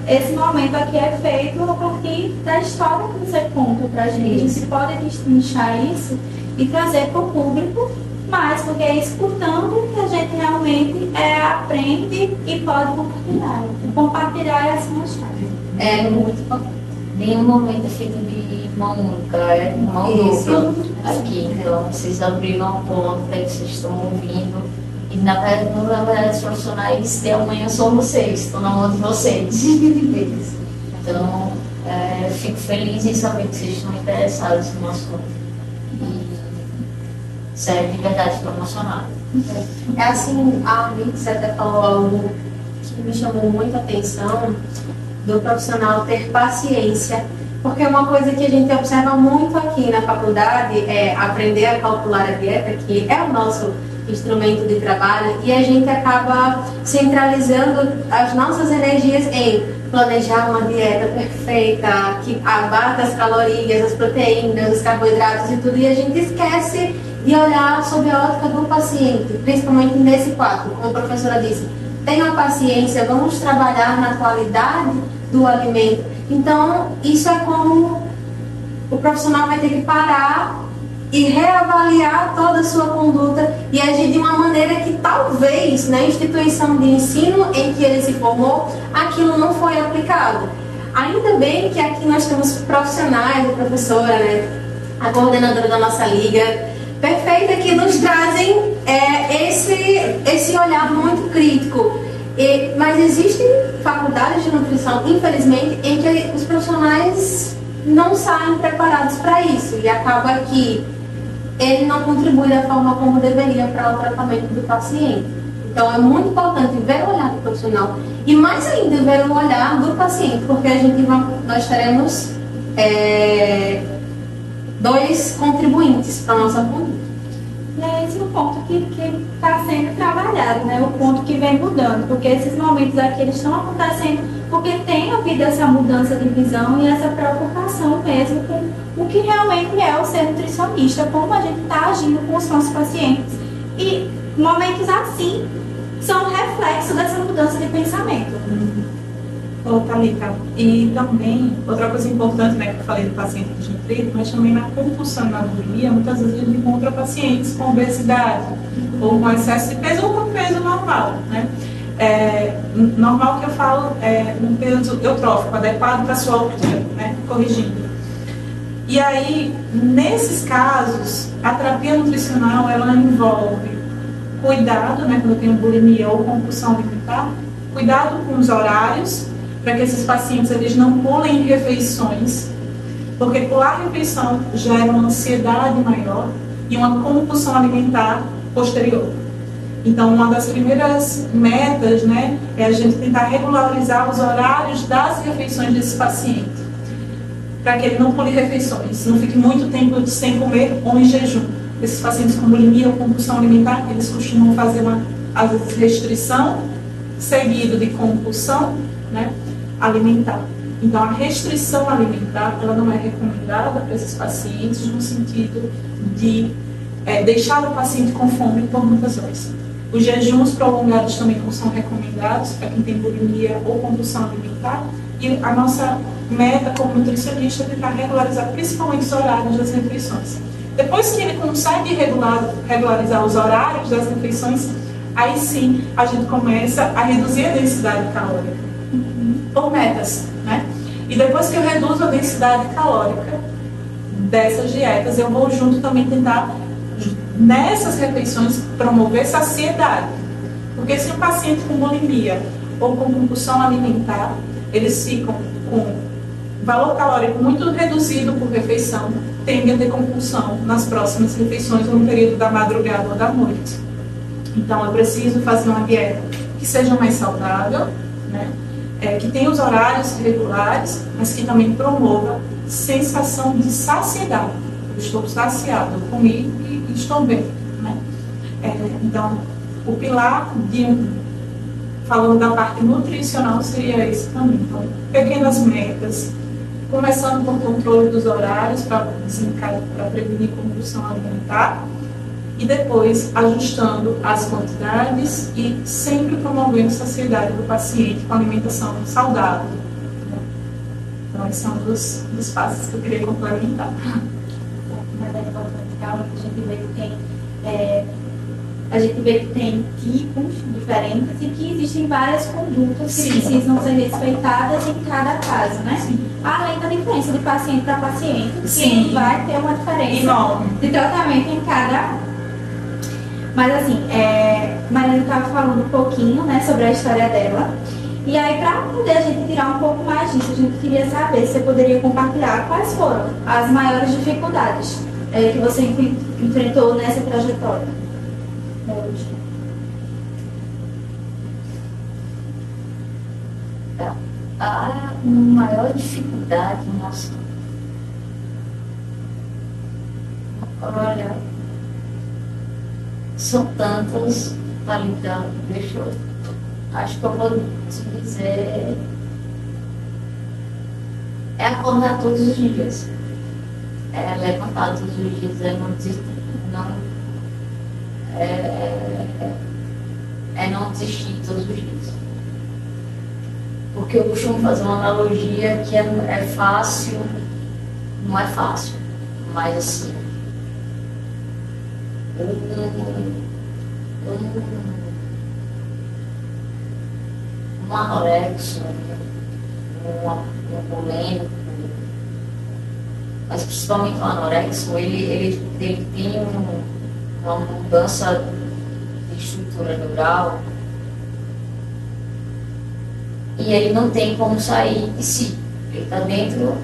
esse momento aqui é feito a partir da história que você conta pra gente. A gente pode destrinchar isso e trazer para o público mais, porque é escutando que a gente realmente é, aprende e pode compartilhar. E compartilhar é assim a chave. É muito importante. Nenhum momento é feito de mão única, é mão dupla aqui. Então, vocês abriram a porta que vocês estão ouvindo. E na verdade, na verdade, os profissionais de amanhã são vocês, estão na mão de vocês. então, é, fico feliz em saber que vocês estão interessados no assunto. E serve de verdade para emocionar. É assim, a Mix até falou algo que me chamou muita atenção do profissional ter paciência, porque uma coisa que a gente observa muito aqui na faculdade é aprender a calcular a dieta, que é o nosso instrumento de trabalho, e a gente acaba centralizando as nossas energias em planejar uma dieta perfeita, que abata as calorias, as proteínas, os carboidratos e tudo, e a gente esquece de olhar sob a ótica do paciente, principalmente nesse quadro, como a professora disse. Tenha paciência, vamos trabalhar na qualidade do alimento. Então, isso é como o profissional vai ter que parar e reavaliar toda a sua conduta e agir de uma maneira que talvez na instituição de ensino em que ele se formou, aquilo não foi aplicado. Ainda bem que aqui nós temos profissionais, a professora, né, a coordenadora da nossa liga, perfeita, que nos trazem é, esse, esse olhar muito crítico e, mas existem faculdades de nutrição, infelizmente, em que os profissionais não saem preparados para isso e acaba que ele não contribui da forma como deveria para o tratamento do paciente. Então é muito importante ver o olhar do profissional e mais ainda ver o olhar do paciente, porque a gente vai, nós teremos é, dois contribuintes para a nossa conduta. E é esse o ponto que está sendo trabalhado, né? o ponto que vem mudando, porque esses momentos aqui eles estão acontecendo porque tem havido essa mudança de visão e essa preocupação mesmo com o que realmente é o ser nutricionista, como a gente está agindo com os nossos pacientes. E momentos assim são reflexo dessa mudança de pensamento. Ô, e também, outra coisa importante, né, que eu falei do paciente desnutrido, mas também na compulsão na bulimia, muitas vezes a gente encontra pacientes com obesidade, ou com excesso de peso, ou com peso normal, né? É, normal que eu falo é um peso eutrófico, adequado para a sua altura, né, corrigindo. E aí, nesses casos, a terapia nutricional, ela envolve cuidado, né, quando eu tenho bulimia ou compulsão alimentar, cuidado com os horários, para que esses pacientes eles não pulem refeições, porque pular refeição gera uma ansiedade maior e uma compulsão alimentar posterior. Então, uma das primeiras metas né, é a gente tentar regularizar os horários das refeições desse paciente, para que ele não pule refeições, não fique muito tempo sem comer ou em jejum. Esses pacientes com bulimia ou compulsão alimentar, eles costumam fazer uma, restrição, seguido de compulsão, né? Alimentar. Então, a restrição alimentar ela não é recomendada para esses pacientes no sentido de é, deixar o paciente com fome por muitas horas. Os jejuns prolongados também não são recomendados para quem tem bulimia ou compulsão alimentar. E a nossa meta como nutricionista é tentar regularizar principalmente os horários das refeições. Depois que ele consegue regular, regularizar os horários das refeições, aí sim a gente começa a reduzir a densidade calórica por metas, né? E depois que eu reduzo a densidade calórica dessas dietas, eu vou junto também tentar, nessas refeições, promover saciedade. Porque se um paciente com bulimia ou com compulsão alimentar, eles ficam com valor calórico muito reduzido por refeição, tendem a ter compulsão nas próximas refeições ou no período da madrugada ou da noite. Então, eu preciso fazer uma dieta que seja mais saudável, né? É, que tenha os horários regulares, mas que também promova sensação de saciedade. Eu estou saciado, eu comi e estou bem. Né? É, então, o pilar de falando da parte nutricional seria esse também. Então, pequenas metas, começando com o controle dos horários para prevenir compulsão alimentar e depois ajustando as quantidades e sempre promovendo a saciedade do paciente com alimentação saudável. Então, esses são dos, dos passos que eu queria complementar. Mas é importante, calma, que a gente vê que tem. É, a gente vê que tem tipos diferentes e que existem várias condutas que Sim. precisam ser respeitadas em cada caso, né? Sim. Além da diferença de paciente para paciente, Sim. que vai ter uma diferença Enorme. de tratamento em cada mas assim, é, Mariana estava falando um pouquinho né, sobre a história dela. E aí, para poder a gente tirar um pouco mais disso, a gente queria saber se você poderia compartilhar quais foram as maiores dificuldades é, que você enfrentou nessa trajetória hoje. A maior dificuldade, nossa. Olha, são tantas lidar. Deixa eu. Acho que eu vou te dizer. É acordar todos os dias. É levantar todos os dias, é não. Não, é, é, é não desistir todos os dias. Porque eu costumo fazer uma analogia que é, é fácil, não é fácil, mas assim, um, um, um anorexo, um, bulêmico, mas principalmente o anorexo, ele, ele, ele tem um, uma mudança de estrutura neural e ele não tem como sair de si. Ele está dentro,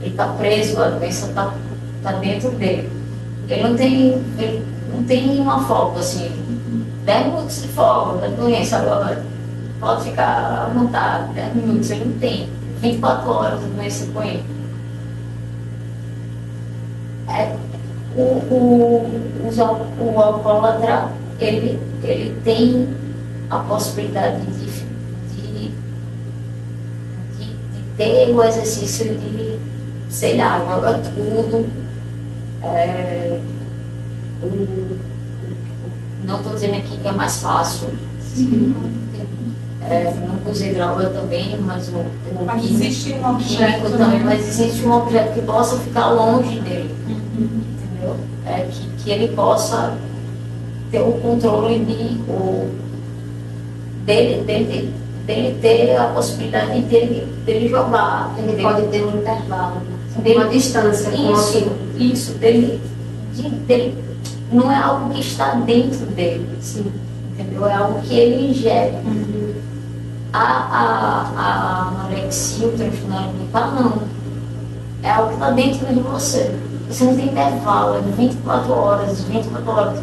ele está preso, a doença está tá dentro dele. Ele não tem, ele não tem uma folga, assim, 10 minutos de folga da doença, agora pode ficar à vontade, 10 minutos, ele não tem. 24 horas da doença com ele. É, o, o, o, o alcoólatra, ele, ele tem a possibilidade de, de, de, de ter o exercício de, sei lá, joga tudo, é, não estou dizendo aqui que é mais fácil. É, não usei droga também, mas o, o mas químico, existe um objeto também, mas existe um objeto que possa ficar longe dele. Entendeu? É, que, que ele possa ter o controle de, o, dele, dele, dele ter a possibilidade de dele, dele jogar. Ele pode ter um intervalo, dele, uma distância isso, isso, dele, de, dele não é algo que está dentro dele, Sim. entendeu? É algo que ele ingere. Uhum. A, a, a anorexia, o transtorno alimentar, não. É algo que está dentro de você. Você não tem intervalo, é de 24 horas, 24 horas.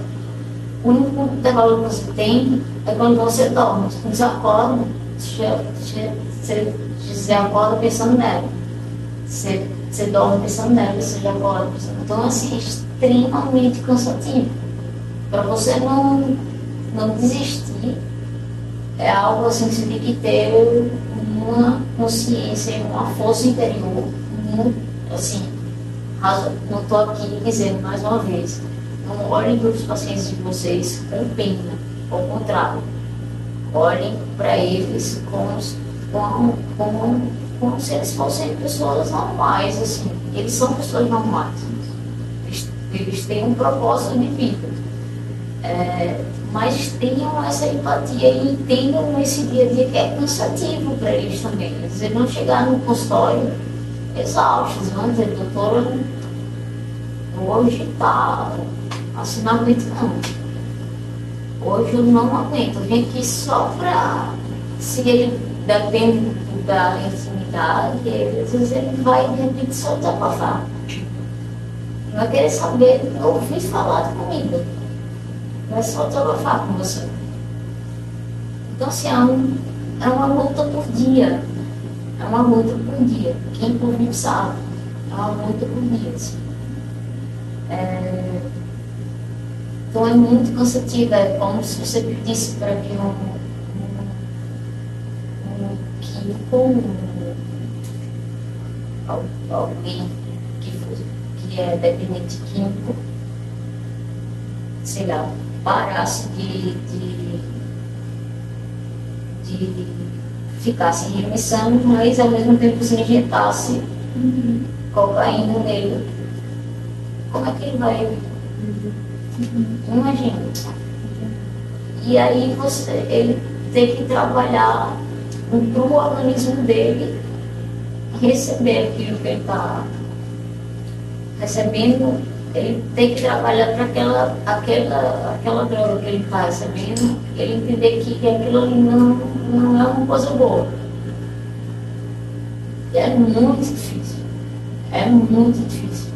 O único intervalo que você tem é quando você dorme. Quando você acorda, você, você, você acorda pensando nela. Você você dorme pensando nela, você já acorda pensando. Então, assim, é extremamente cansativo. Para você não, não desistir, é algo assim que você tem que ter uma consciência, uma força interior, muito, assim, não estou aqui dizendo mais uma vez, não olhem para os pacientes de vocês com pena, ao contrário, olhem para eles com, com, com como se eles fossem pessoas normais, assim. Eles são pessoas normais. Eles, eles têm um propósito de vida. É, mas tenham essa empatia e entendam esse dia a dia que é cansativo para eles também. Quer dizer, não chegar no consultório exaustos, vão dizer, doutora, hoje está assim, não aguento não. Hoje eu não aguento, vim aqui só para se ele depende da intimidade, às vezes ele vai repente só desabafar. Não vai querer saber, ouvir falar comigo. Vai só desabafar com você. Então, assim, é, um, é uma luta por dia. É uma luta por dia. Quem por mim sabe. É uma luta por dia. Assim. É... Então é muito cansativo, é como se você pedisse para que um, um, um um, alguém que, que é dependente químico, sei lá, parasse de, de, de ficar sem remissão, mas ao mesmo tempo se injetasse uhum. cocaína nele. Como é que ele vai? Uhum. Imagina. E aí você, ele tem que trabalhar para o organismo dele receber aquilo que ele está recebendo ele tem que trabalhar para aquela, aquela, aquela droga que ele está recebendo, ele entender que aquilo ali não, não é uma coisa boa. É muito difícil. É muito difícil.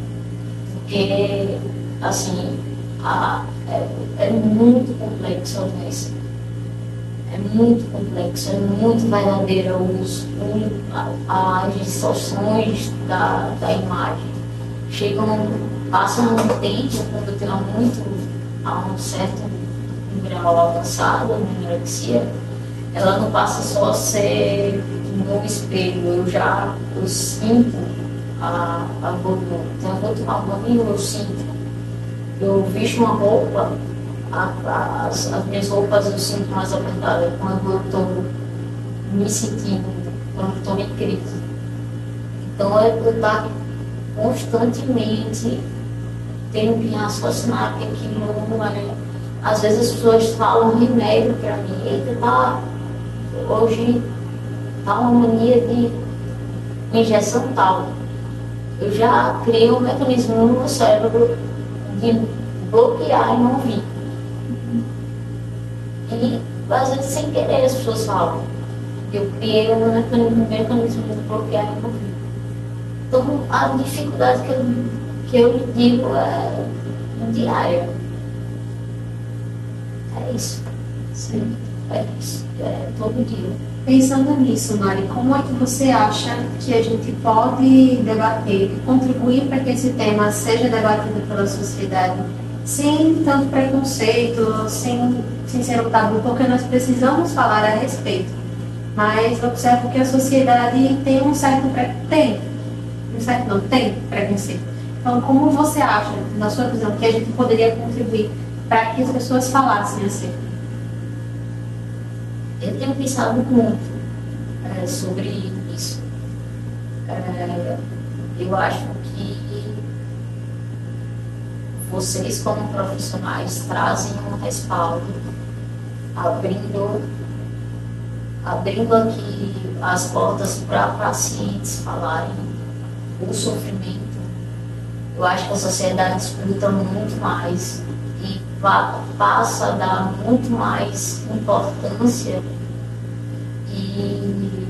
Porque, assim, a, é, é muito complexo doença. É muito complexo, é muito verdadeira os, as distorções da, da imagem. Chegam passa um tempo, quando tem muito, a um certo grau avançado, na anorexia, ela não passa só a ser no espelho, eu já eu sinto a, a gordura. Então eu vou tomar banho, eu sinto. Eu visto uma roupa, as, as minhas roupas eu sinto mais apertadas quando eu estou me sentindo, quando eu estou em crise. Então é eu estar constantemente tenho que raciocinar que aquilo não é. Às vezes as pessoas falam remédio para mim, eita, tá, hoje tá uma mania de injeção tal. Eu já criei um mecanismo no meu cérebro de bloquear e não vir. E às vezes sem querer as pessoas falam. Eu criei um mecanismo, de bloquear e não vir. Então a dificuldade que eu que eu digo é diário. É isso. Sim, é isso. É todo dia. Pensando nisso, Mari, como é que você acha que a gente pode debater, contribuir para que esse tema seja debatido pela sociedade sem tanto preconceito, sem, sem ser um tabu, porque nós precisamos falar a respeito. Mas observo que a sociedade tem um certo. Tem. Um certo não, tem preconceito então, como você acha, na sua visão, que a gente poderia contribuir para que as pessoas falassem assim? Eu tenho pensado muito é, sobre isso. É, eu acho vocês, como profissionais, trazem um respaldo, abrindo, abrindo aqui as portas para pacientes falarem o sofrimento. Eu acho que a sociedade escuta muito mais e passa a dar muito mais importância e,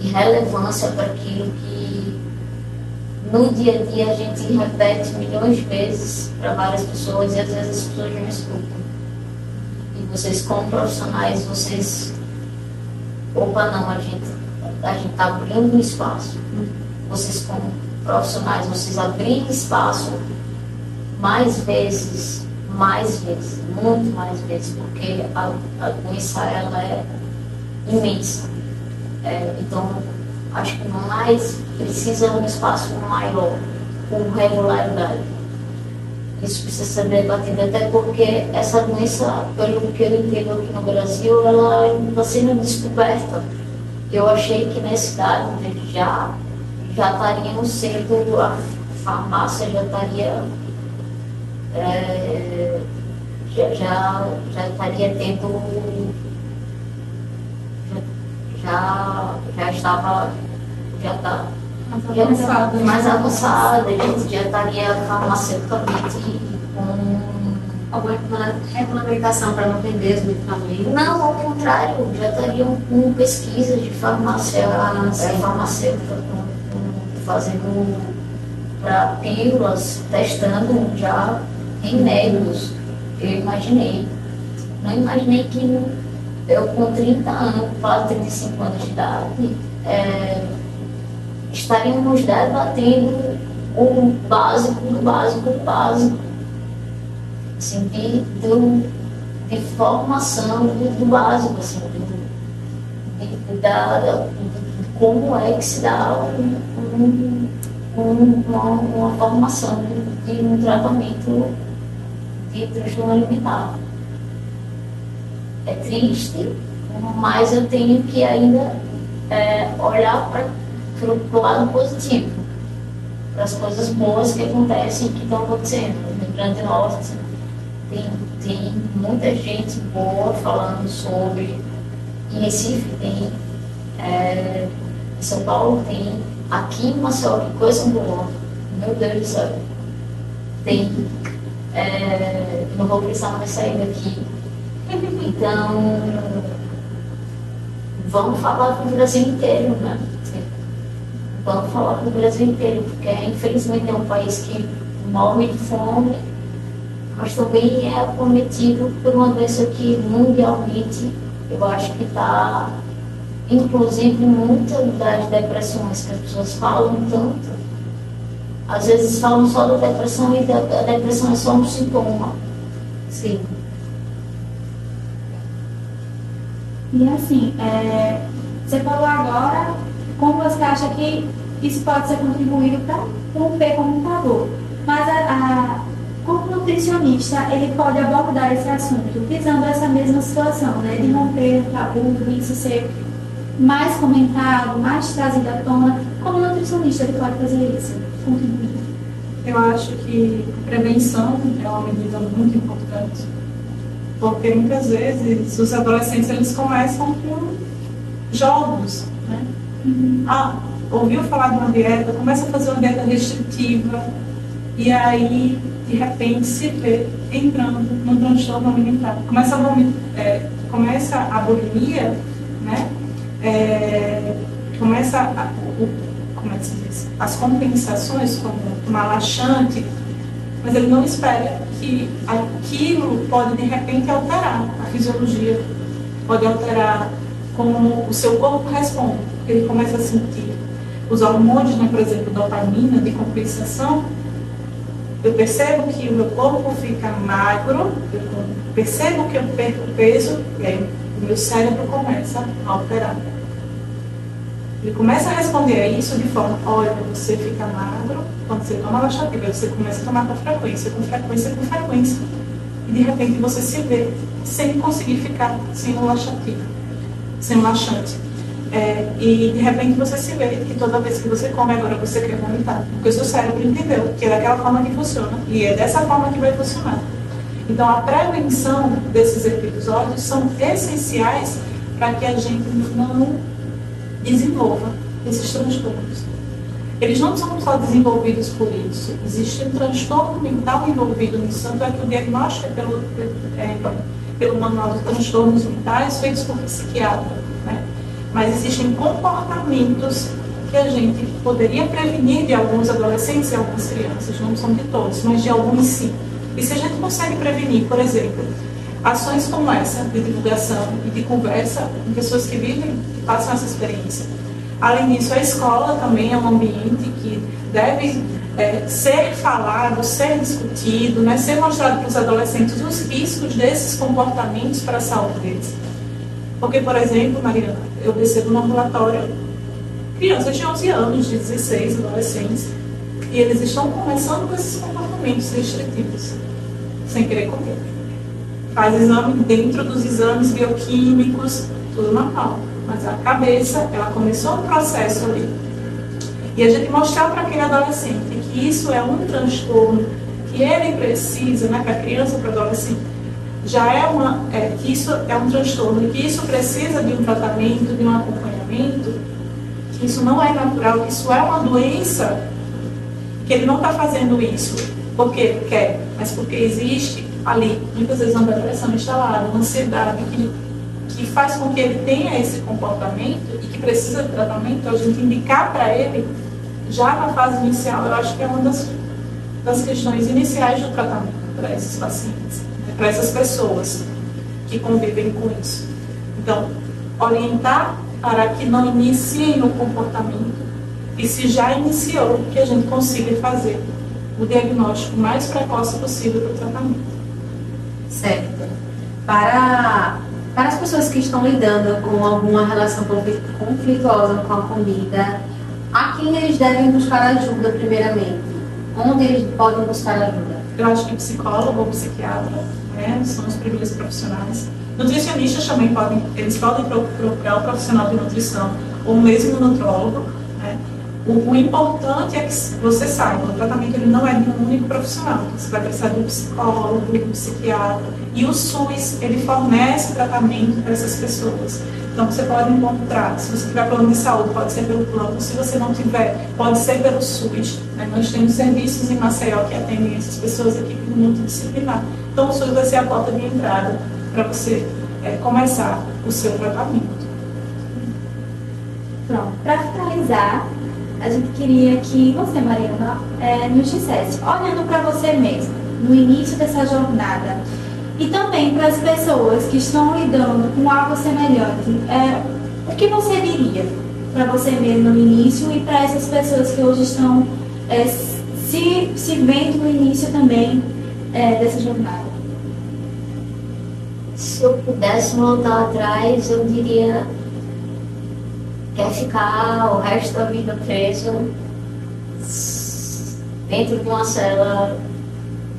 e relevância para aquilo que no dia a dia a gente repete milhões de vezes para várias pessoas e às vezes as pessoas não escutam. E vocês como profissionais, vocês opa não, a gente a gente está abrindo um espaço. Vocês como profissionais, vocês abrirem espaço mais vezes, mais vezes, muito mais vezes, porque a, a doença ela é imensa. É, então, acho que mais precisa um espaço maior, com regularidade. Isso precisa ser debatido, até porque essa doença, pelo que eu entendo aqui no Brasil, ela está sendo descoberta. Eu achei que nessa idade já já estariam sendo, a farmácia já estaria, é, já, já, já estaria tendo, já, já estava, já está mais avançada, mais avançada, gente já estaria farmaceuticamente com alguma regulamentação para não vender os medicamentos? Não, ao contrário, já estariam com pesquisas de farmácia, ah, é, farmacêutica, fazendo para pílulas, testando já remédios. Eu imaginei. Não imaginei que eu com 30 anos, quase 35 anos de idade, é, estaríamos debatendo o básico do básico do básico. assim, de, de formação do, do básico, assim, de, da, de, como é que se dá um, um, uma, uma, formação de, de um tratamento de transtorno alimentar. É triste, mas eu tenho que ainda é, olhar para o lado positivo, para as coisas boas que acontecem e que estão acontecendo. No Grande Norte tem, tem muita gente boa falando sobre. Em Recife tem, é, em São Paulo tem, aqui em Maceió, que coisa boa. Meu Deus do céu. Tem. É, não vou precisar mais sair daqui. Então, vamos falar com o Brasil inteiro, né? Vamos falar com o Brasil inteiro, porque infelizmente é um país que morre de fome, mas também é acometido por uma doença que mundialmente eu acho que está, inclusive muitas das depressões que as pessoas falam tanto, às vezes falam só da depressão e a depressão é só um sintoma. Sim. E assim, é, você falou agora como você acha que isso pode ser contribuído para romper como computador. Mas a, a, como nutricionista, ele pode abordar esse assunto, visando essa mesma situação, né? De romper o tabu, isso ser mais comentado, mais trazido à tona. Como nutricionista, ele pode fazer isso, contribuir? Eu acho que prevenção é uma medida muito importante porque muitas vezes os adolescentes eles começam com jogos, né? Ah, ouviu falar de uma dieta, começa a fazer uma dieta restritiva e aí de repente se vê entrando num transtorno alimentar. Começa a, é, começa a bulimia, né? É, começa a, o, como é que se diz? As compensações, como tomar laxante, mas ele não espera que aquilo pode de repente alterar a fisiologia, pode alterar como o seu corpo responde, ele começa a sentir os hormônios, né, por exemplo, dopamina de compensação. Eu percebo que o meu corpo fica magro, eu percebo que eu perco peso, e aí o meu cérebro começa a alterar. Ele começa a responder a isso de forma, olha, você fica magro quando você toma laxativa, você começa a tomar com frequência, com frequência, com frequência. E de repente você se vê sem conseguir ficar sem o laxativo, sem o laxante. É, e de repente você se vê que toda vez que você come agora você quer vomitar. Porque o seu cérebro entendeu que é daquela forma que funciona e é dessa forma que vai funcionar. Então a prevenção desses episódios são essenciais para que a gente não desenvolva esses transtornos. Eles não são só desenvolvidos por isso, existe um transtorno mental envolvido nisso, tanto é que o diagnóstico é pelo, é, pelo Manual de Transtornos Mentais feito por psiquiatra. Né? Mas existem comportamentos que a gente poderia prevenir de alguns adolescentes e algumas crianças, não são de todos, mas de alguns sim. E se a gente consegue prevenir, por exemplo, ações como essa, de divulgação e de conversa com pessoas que vivem, que passam essa experiência. Além disso, a escola também é um ambiente que deve é, ser falado, ser discutido, né, ser mostrado para os adolescentes os riscos desses comportamentos para a saúde deles. Porque, por exemplo, Mariana, eu percebo no ambulatório crianças de 11 anos, de 16, adolescentes, e eles estão começando com esses comportamentos restritivos, sem querer comer faz exame dentro dos exames bioquímicos, tudo normal. Mas a cabeça, ela começou um processo ali. E a gente mostrar para aquele adolescente que isso é um transtorno, que ele precisa, né, para a criança, para o adolescente, já é uma, é, que isso é um transtorno, que isso precisa de um tratamento, de um acompanhamento, que isso não é natural, que isso é uma doença, que ele não está fazendo isso porque quer, mas porque existe ali, muitas vezes uma depressão instalada, uma ansiedade que, que faz com que ele tenha esse comportamento e que precisa de tratamento, a gente indicar para ele, já na fase inicial, eu acho que é uma das, das questões iniciais do tratamento para esses pacientes, né, para essas pessoas que convivem com isso. Então, orientar para que não iniciem o comportamento e se já iniciou, que a gente consiga fazer o diagnóstico mais precoce possível para o tratamento. Certo. Para, para as pessoas que estão lidando com alguma relação conflituosa com a comida, a quem eles devem buscar ajuda primeiramente? Onde eles podem buscar ajuda? Eu acho que psicólogo ou psiquiatra né, são os primeiros profissionais. Nutricionistas também podem, eles podem procurar o profissional de nutrição ou mesmo o nutrólogo. O, o, importante é que você saiba, o tratamento ele não é de um único profissional. Você vai precisar de um psicólogo, de um psiquiatra. E o SUS, ele fornece tratamento para essas pessoas. Então você pode encontrar, se você tiver plano de saúde, pode ser pelo plano, se você não tiver, pode ser pelo SUS. Né? Nós temos serviços em Maceió que atendem essas pessoas aqui multidisciplinar. Então o SUS vai ser a porta de entrada para você é, começar o seu tratamento. Pronto, para finalizar, a gente queria que você, Mariana, é, nos dissesse, olhando para você mesma, no início dessa jornada, e também para as pessoas que estão lidando com algo semelhante, é, o que você diria para você mesmo no início e para essas pessoas que hoje estão é, se, se vendo no início também é, dessa jornada? Se eu pudesse voltar atrás, eu diria quer ficar o resto da vida preso dentro de uma cela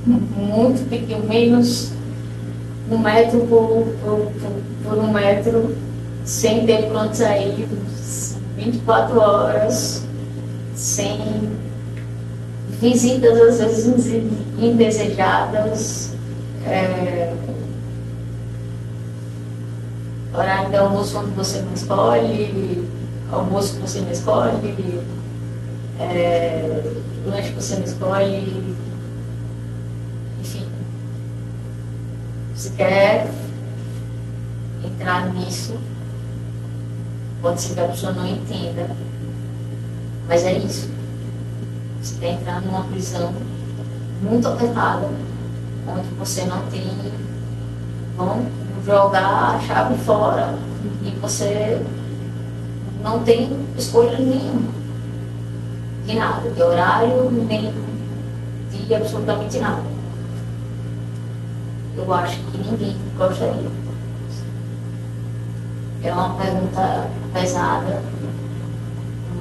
muito pequena, menos um metro por, por, por, um metro, sem ter pronto sair, 24 horas, sem visitas às vezes indesejadas, é, horário de almoço quando você não escolhe, almoço que você não escolhe, é, lanche que você não escolhe, enfim. Se quer entrar nisso, pode ser que a pessoa não entenda, mas é isso. Você quer entrar numa prisão muito apertada, onde você não tem. Vão jogar a chave fora e você não tem escolha nenhuma. De nada, de horário, nem de absolutamente nada. Eu acho que ninguém gostaria. É uma pergunta pesada,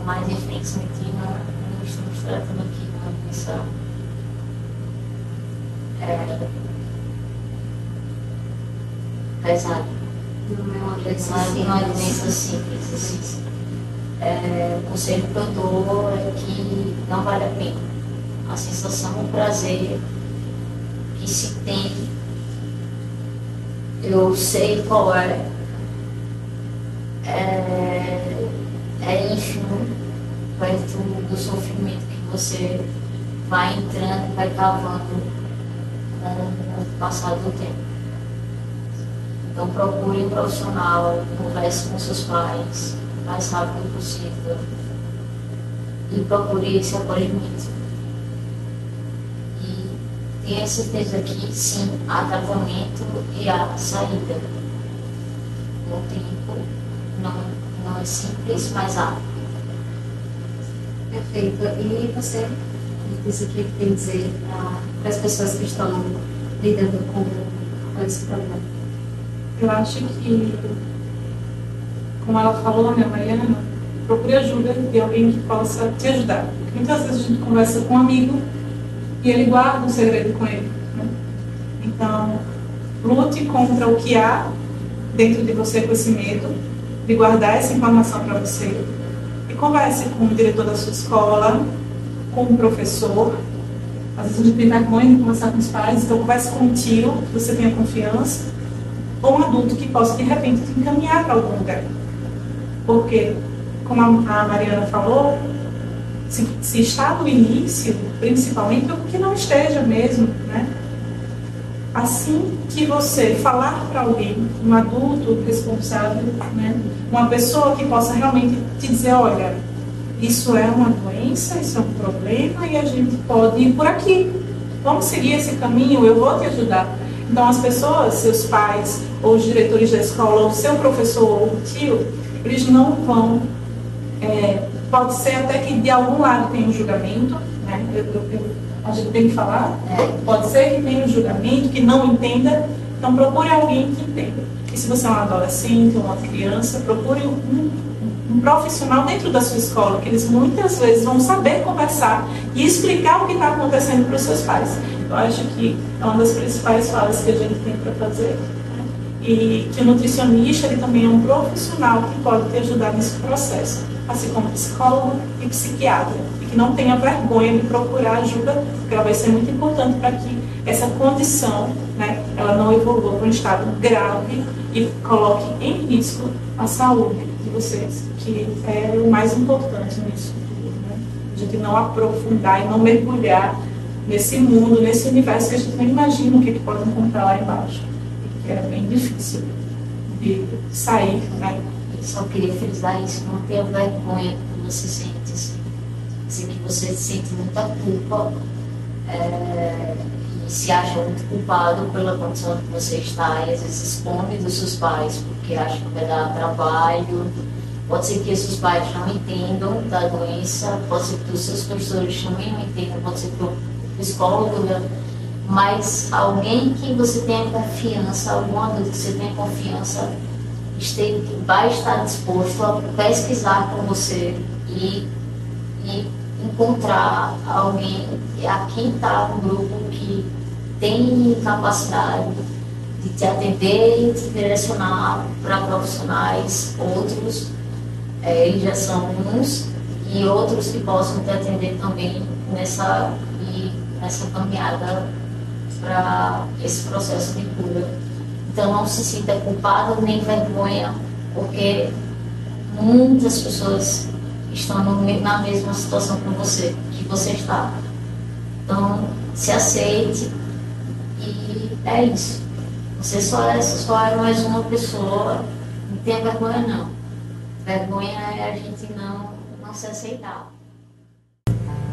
mas infelizmente não estamos tratando aqui uma doença é, pesada. Não é uma doença simples. Não é uma doença simples. Assim. É, o conselho que eu dou é que não vale a pena. A sensação, o prazer que se tem, eu sei qual é, é, é ínfimo perto do sofrimento que você vai entrando, vai cavando com o passar do tempo. Então procure um profissional, converse com seus pais, mais rápido possível e procure esse acolhimento. E tenha certeza que sim, há tratamento e há saída. O tempo não, não é simples, mas há. Perfeito. E você disse o que tem a dizer para as pessoas que estão lidando com, com esse problema? Eu acho que como ela falou, né, Mariana, procure ajuda de alguém que possa te ajudar. Muitas vezes a gente conversa com um amigo e ele guarda um segredo com ele. Né? Então, lute contra o que há dentro de você com esse medo de guardar essa informação para você. E converse com o diretor da sua escola, com o professor. Às vezes a gente tem vergonha de conversar com os pais, então converse com um tio, que você tenha confiança, ou um adulto que possa de repente te encaminhar para algum lugar. Porque, como a Mariana falou, se, se está no início, principalmente, ou que não esteja mesmo, né? Assim que você falar para alguém, um adulto responsável, né? uma pessoa que possa realmente te dizer, olha, isso é uma doença, isso é um problema e a gente pode ir por aqui. Vamos seguir esse caminho, eu vou te ajudar. Então as pessoas, seus pais, ou os diretores da escola, ou seu professor ou o tio, eles não vão. É, pode ser até que de algum lado tenha um julgamento, Né? Eu, eu, eu, a gente tem que falar. É. Pode ser que tenha um julgamento, que não entenda, então procure alguém que entenda. E se você é um adolescente ou uma criança, procure um, um profissional dentro da sua escola, que eles muitas vezes vão saber conversar e explicar o que está acontecendo para os seus pais. Eu acho que é uma das principais falas que a gente tem para fazer. E que o nutricionista ele também é um profissional que pode te ajudar nesse processo, assim como psicólogo e psiquiatra. E que não tenha vergonha de procurar ajuda, porque ela vai ser muito importante para que essa condição né, ela não evolua para um estado grave e coloque em risco a saúde de vocês, que é o mais importante nisso tudo. Né? A gente não aprofundar e não mergulhar nesse mundo, nesse universo que a gente não imagina o que, que pode encontrar lá embaixo. Que é bem difícil de sair, né? Eu só queria frisar isso, não tenha vergonha quando você sente assim. Que você sente muita culpa é, e se acha muito culpado pela condição que você está e às vezes esconde dos seus pais porque acha que vai dar trabalho. Pode ser que seus pais não entendam da doença, pode ser que os seus professores também não entendam, pode ser que o psicólogo? Mas alguém que você tenha confiança, algum adulto que você tenha confiança, este- vai estar disposto a pesquisar com você e, e encontrar alguém, aqui está um grupo que tem capacidade de te atender e te direcionar para profissionais, outros, eh, eles já são uns, e outros que possam te atender também nessa, e nessa caminhada para esse processo de cura. Então não se sinta culpado nem vergonha, porque muitas pessoas estão no na mesma situação que você, que você está. Então se aceite e é isso. Você só é, só é mais uma pessoa, não tenha vergonha não. Vergonha é a gente não, não se aceitar.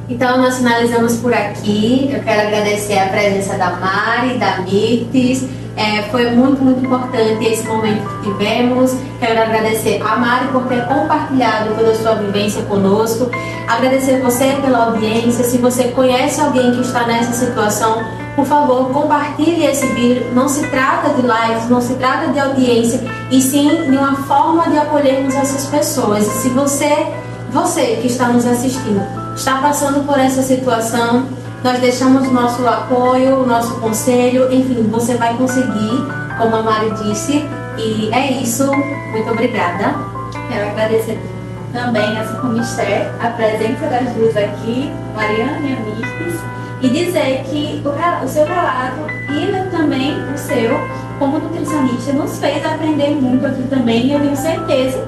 Então, nós finalizamos por aqui. Eu quero agradecer a presença da Mari, da Mirtes. É, foi muito, muito importante esse momento que tivemos. Quero agradecer a Mari por ter compartilhado toda a sua vivência conosco. Agradecer você pela audiência. Se você conhece alguém que está nessa situação, por favor, compartilhe esse vídeo. Não se trata de likes, não se trata de audiência, e sim de uma forma de acolhermos essas pessoas. E se você, você que está nos assistindo, está passando por essa situação, nós deixamos nosso apoio, nosso conselho, enfim, você vai conseguir, como a Mari disse. E é isso. Muito obrigada. Quero agradecer também, assim como Esther, a presença das duas aqui, Mariana e a e dizer que o, o seu relato e também o seu, como nutricionista, nos fez aprender muito aqui também, e eu tenho certeza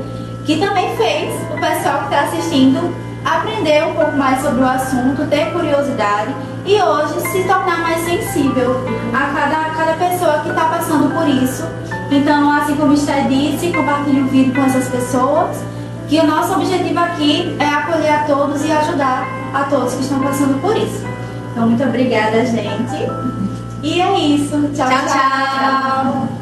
que também fez o pessoal que está assistindo aprender um pouco mais sobre o assunto, ter curiosidade e hoje se tornar mais sensível a cada, a cada pessoa que está passando por isso. Então, assim como o Esther disse, compartilhe o vídeo com essas pessoas, que o nosso objetivo aqui é acolher a todos e ajudar a todos que estão passando por isso. Então, muito obrigada, gente. E é isso. tchau. Tchau, tchau.